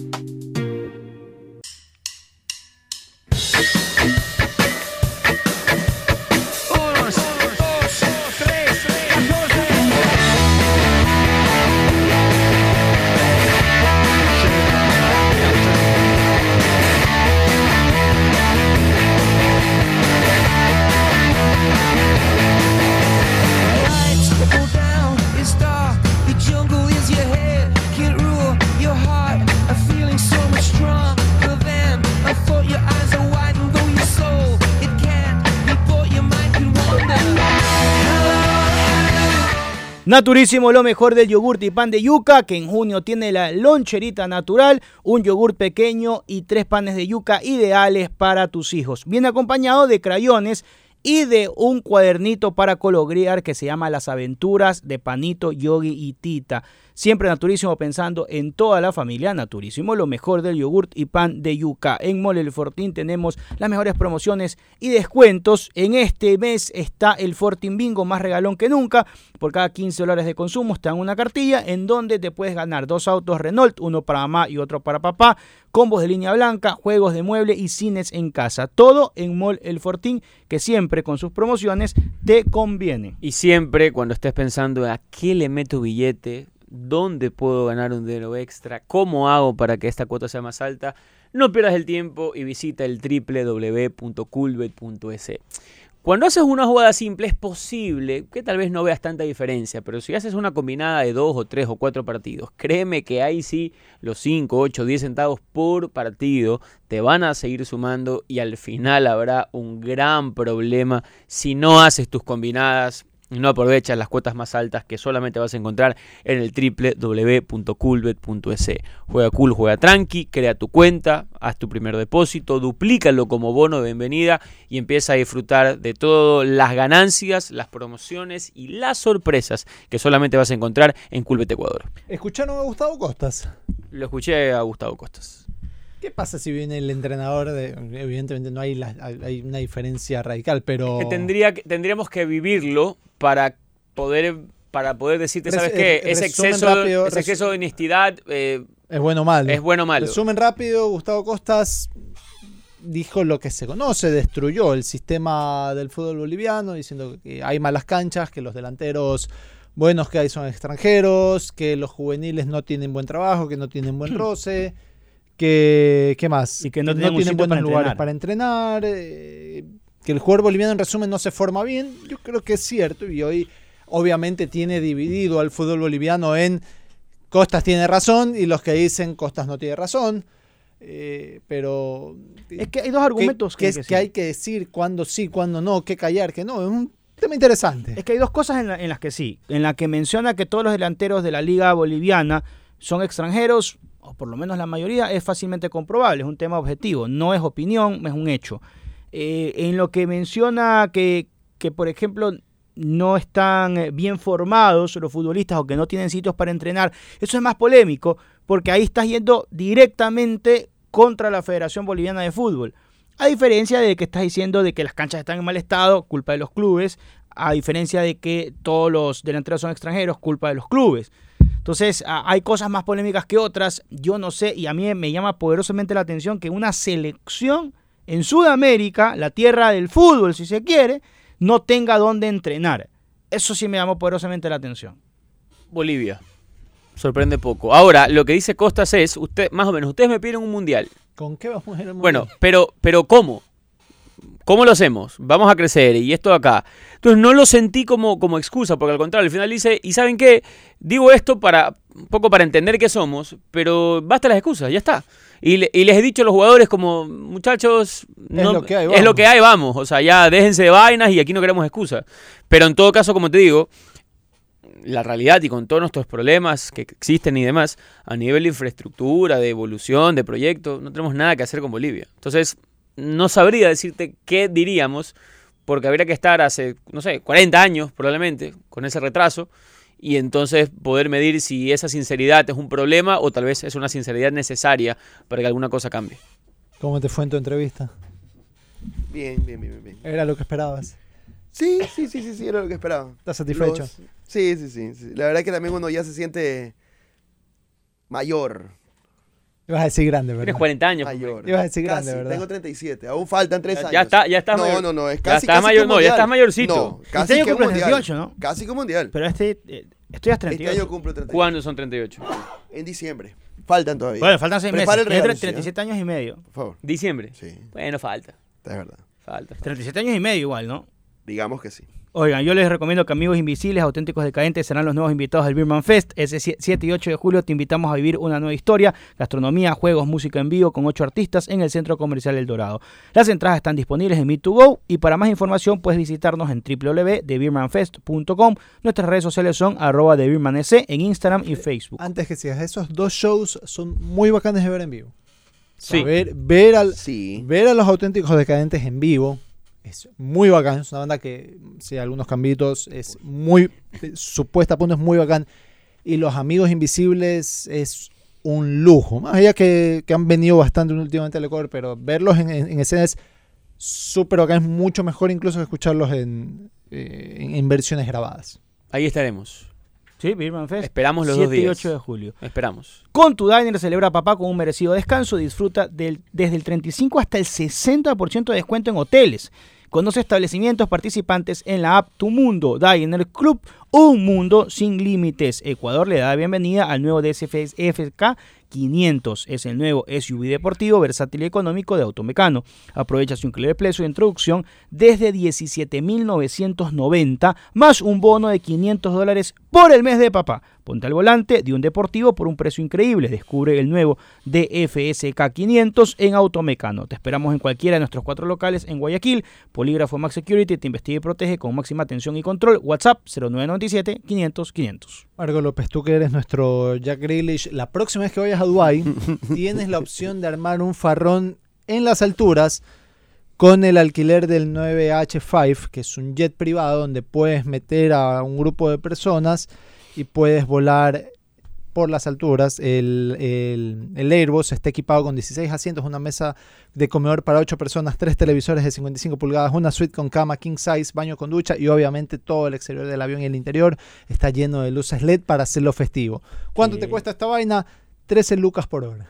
Naturísimo, lo mejor del yogurt y pan de yuca, que en junio tiene la loncherita natural, un yogurt pequeño y tres panes de yuca ideales para tus hijos. Viene acompañado de crayones y de un cuadernito para colorear que se llama Las aventuras de Panito, Yogi y Tita. Siempre Naturísimo pensando en toda la familia. Naturísimo, lo mejor del yogurt y pan de yuca. En Mole El Fortín tenemos las mejores promociones y descuentos. En este mes está el Fortín Bingo más regalón que nunca. Por cada 15 dólares de consumo dan una cartilla en donde te puedes ganar dos autos Renault, uno para mamá y otro para papá, combos de línea blanca, juegos de mueble y cines en casa. Todo en Mall El Fortín, que siempre con sus promociones te conviene. Y siempre cuando estés pensando a qué le meto billete, dónde puedo ganar un dinero extra, cómo hago para que esta cuota sea más alta, no pierdas el tiempo y visita el www.culbet.es. Cuando haces una jugada simple es posible que tal vez no veas tanta diferencia, pero si haces una combinada de dos o tres o cuatro partidos, créeme que ahí sí los 5, 8, 10 centavos por partido te van a seguir sumando y al final habrá un gran problema si no haces tus combinadas no aprovechas las cuotas más altas que solamente vas a encontrar en el www.coolbet.es. Juega cool, juega tranqui, crea tu cuenta, haz tu primer depósito, duplícalo como bono de bienvenida y empieza a disfrutar de todas las ganancias, las promociones y las sorpresas que solamente vas a encontrar en Coolbet Ecuador. ¿Escucharon a Gustavo Costas? Lo escuché a Gustavo Costas. ¿Qué pasa si viene el entrenador de... Evidentemente no hay, la- hay una diferencia radical, pero... Que tendría, tendríamos que vivirlo para poder, para poder decirte, ¿sabes qué? eh, Ese exceso, rápido, ese exceso de honestidad eh, Es bueno o malo. es bueno o malo. Resumen rápido, Gustavo Costas dijo lo que se conoce, destruyó el sistema del fútbol boliviano, diciendo que hay malas canchas, que los delanteros buenos que hay son extranjeros, que los juveniles no tienen buen trabajo, que no tienen buen roce, que ¿qué más? Y que no tienen buenos para lugares para entrenar, eh, que el jugador boliviano en resumen no se forma bien. Yo creo que es cierto y hoy obviamente tiene dividido al fútbol boliviano en Costas tiene razón y los que dicen Costas no tiene razón. Eh, pero Es que hay dos ¿qué- argumentos que, es que que hay que decir cuándo sí, cuándo no, qué callar, qué no. Es un tema interesante. Es que hay dos cosas en, la- en las que sí. En la que menciona que todos los delanteros de la liga boliviana son extranjeros, o por lo menos la mayoría, es fácilmente comprobable, es un tema objetivo, no es opinión, es un hecho. Eh, en lo que menciona que, que, por ejemplo, no están eh, bien formados los futbolistas o que no tienen sitios para entrenar, eso es más polémico, porque ahí estás yendo directamente contra la Federación Boliviana de Fútbol. A diferencia de que estás diciendo de que las canchas están en mal estado, culpa de los clubes, a diferencia de que todos los delanteros son extranjeros, culpa de los clubes. Entonces, a- hay cosas más polémicas que otras, yo no sé, y a mí me llama poderosamente la atención que una selección en Sudamérica, la tierra del fútbol si se quiere, no tenga dónde entrenar. Eso sí me llamó poderosamente la atención. Bolivia. Sorprende poco. Ahora, lo que dice Costas es, usted, más o menos, ustedes me piden un mundial. ¿Con qué vamos a ir al Bueno, mundial? pero, pero ¿cómo? ¿Cómo lo hacemos? Vamos a crecer y esto de acá. Entonces no lo sentí como, como excusa, porque al contrario, al final dice, ¿y saben qué? Digo esto para un poco para entender qué somos, pero basta las excusas, ya está. Y, le- y les he dicho a los jugadores como, muchachos, no- lo que hay, es vamos". lo que hay, vamos. O sea, ya déjense de vainas y aquí no queremos excusas. Pero en todo caso, como te digo, la realidad y con todos nuestros problemas que existen y demás, a nivel de infraestructura, de evolución, de proyecto, no tenemos nada que hacer con Bolivia. Entonces, no sabría decirte qué diríamos, porque habría que estar hace, no sé, 40 años probablemente, con ese retraso, y entonces poder medir si esa sinceridad es un problema o tal vez es una sinceridad necesaria para que alguna cosa cambie. ¿Cómo te fue en tu entrevista? Bien, bien, bien, bien, bien. ¿Era lo que esperabas? Sí, sí, sí, sí, sí, era lo que esperaba. ¿Estás satisfecho? Los- Sí, sí, sí, sí. La verdad que también uno ya se siente mayor. Ibas a decir grande, ¿verdad? Tienes 40 años. Mayor. Ibas a decir Casi, grande, ¿verdad? Tengo 37, aún faltan 3 Ya- años. ya está- ya estás no, mayor. No, no, es Ya casi, estás casi mayor- que no, ya estás mayorcito. No, Este casi año que mundial. 18, ¿no? Casi que mundial. Pero este, eh, estoy a Este 38. año cumplo 38. ¿Cuándo son 38? En diciembre. Faltan todavía. Bueno, faltan 6 meses. Prepara el regalo, 37 años y medio. Por favor. ¿Diciembre? Sí, Bueno, falta. es verdad. Falta. 37 años y medio igual, ¿no? Digamos que sí. Oigan, yo les recomiendo que Amigos Invisibles, Auténticos Decadentes serán los nuevos invitados del Birman Fest. Ese 7 y 8 de julio te invitamos a vivir una nueva historia, gastronomía, juegos, música en vivo con 8 artistas en el Centro Comercial El Dorado. Las entradas están disponibles en Meet2Go y para más información puedes visitarnos en www.thebirmanfest.com. Nuestras redes sociales son arroba TheBirmanEC en Instagram y Facebook. Antes que sigas, esos dos shows son muy bacanes de ver en vivo. O sea, Sí. ver, ver, al, Sí. ver a los auténticos decadentes en vivo es muy bacán. Es una banda que, sí, algunos cambitos, es muy. Su puesta a punto es muy bacán. Y los amigos invisibles es un lujo. Más allá que, que han venido bastante últimamente al Ecuador, pero verlos en, en- en escena es súper bacán. Es mucho mejor incluso que escucharlos en, eh, en- en versiones grabadas. Ahí estaremos. Sí, Birman Fest. Esperamos los 7 dos y días. 8 de julio. Esperamos. Con tu Diner celebra a papá con un merecido descanso. Disfruta del, desde el 35 hasta el 60% de descuento en hoteles. Conoce establecimientos participantes en la app Tu Mundo Diner Club. Un mundo sin límites. Ecuador le da la bienvenida al nuevo DSFK 500. Es el nuevo SUV deportivo versátil y económico de Automecano. Aprovecha su increíble precio de introducción desde 17.990 más un bono de 500 dólares por el mes de papá. Ponte al volante de un deportivo por un precio increíble. Descubre el nuevo DFSK 500 en Automecano. Te esperamos en cualquiera de nuestros cuatro locales en Guayaquil. Polígrafo Max Security te investiga y protege con máxima atención y control. WhatsApp 0997 500 500. Marco López, tú que eres nuestro Jack Grealish, la próxima vez que vayas a Dubái, tienes la opción de armar un farrón en las alturas con el alquiler del 9H5, que es un jet privado donde puedes meter a un grupo de personas y puedes volar por las alturas. El, el- el Airbus está equipado con 16 asientos, una mesa de comedor para 8 personas, tres televisores de 55 pulgadas, una suite con cama king size, baño con ducha y obviamente todo el exterior del avión y el interior está lleno de luces LED para hacerlo festivo. ¿Cuánto te cuesta esta vaina? 13 lucas por hora.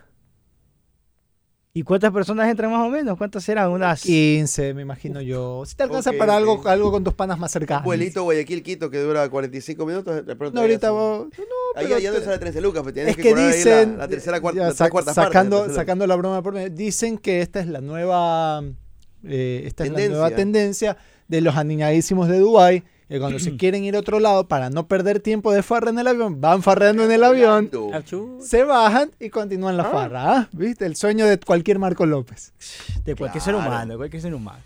¿Y cuántas personas entran más o menos? ¿Cuántas serán? Unas 15, me imagino yo. Si te alcanza para algo, con tus panas más cercanos. Vuelito Guayaquil-Quito que dura 45 minutos. De pronto No, ahorita vos- no, Ahí pero ya no sale 13 lucas, pero tienes Es que, que ahí dicen, la, la tercera, cuarta, ya la sac- cuarta sacando, la tercera. sacando la broma por medio, dicen que esta es la nueva, eh, esta es la Tendencia. nueva tendencia de los aniñadísimos de Dubai que cuando se quieren ir a otro lado para no perder tiempo de farra en el avión, van farreando en el avión, Volando. se bajan y continúan la farra. ¿ah? ¿Viste? El sueño de cualquier Marco López. de cualquier ser Claro. humano, de cualquier ser humano.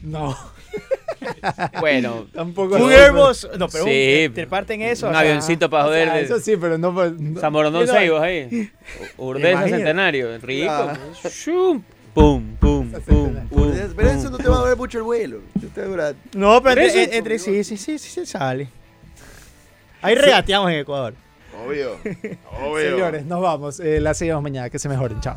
No, Bueno, tampoco. Un no, Airbus, no, pero Sí. un- te parten eso. un o sea, avioncito para o sea, joder. eso sí, pero no. no- Zamorondón Seibos ahí. Urdesa. Centenario. Rico. Ah. Pum, pum, pum, pum. Pero eso no te va a doler mucho el vuelo. Te dura No, pero ¿Por entre, entre- sí, sí, sí, sí, se sale. Ahí regateamos en Ecuador. Obvio. Obvio. Señores, nos vamos. Eh, la seguimos mañana. Que se mejoren. Chao.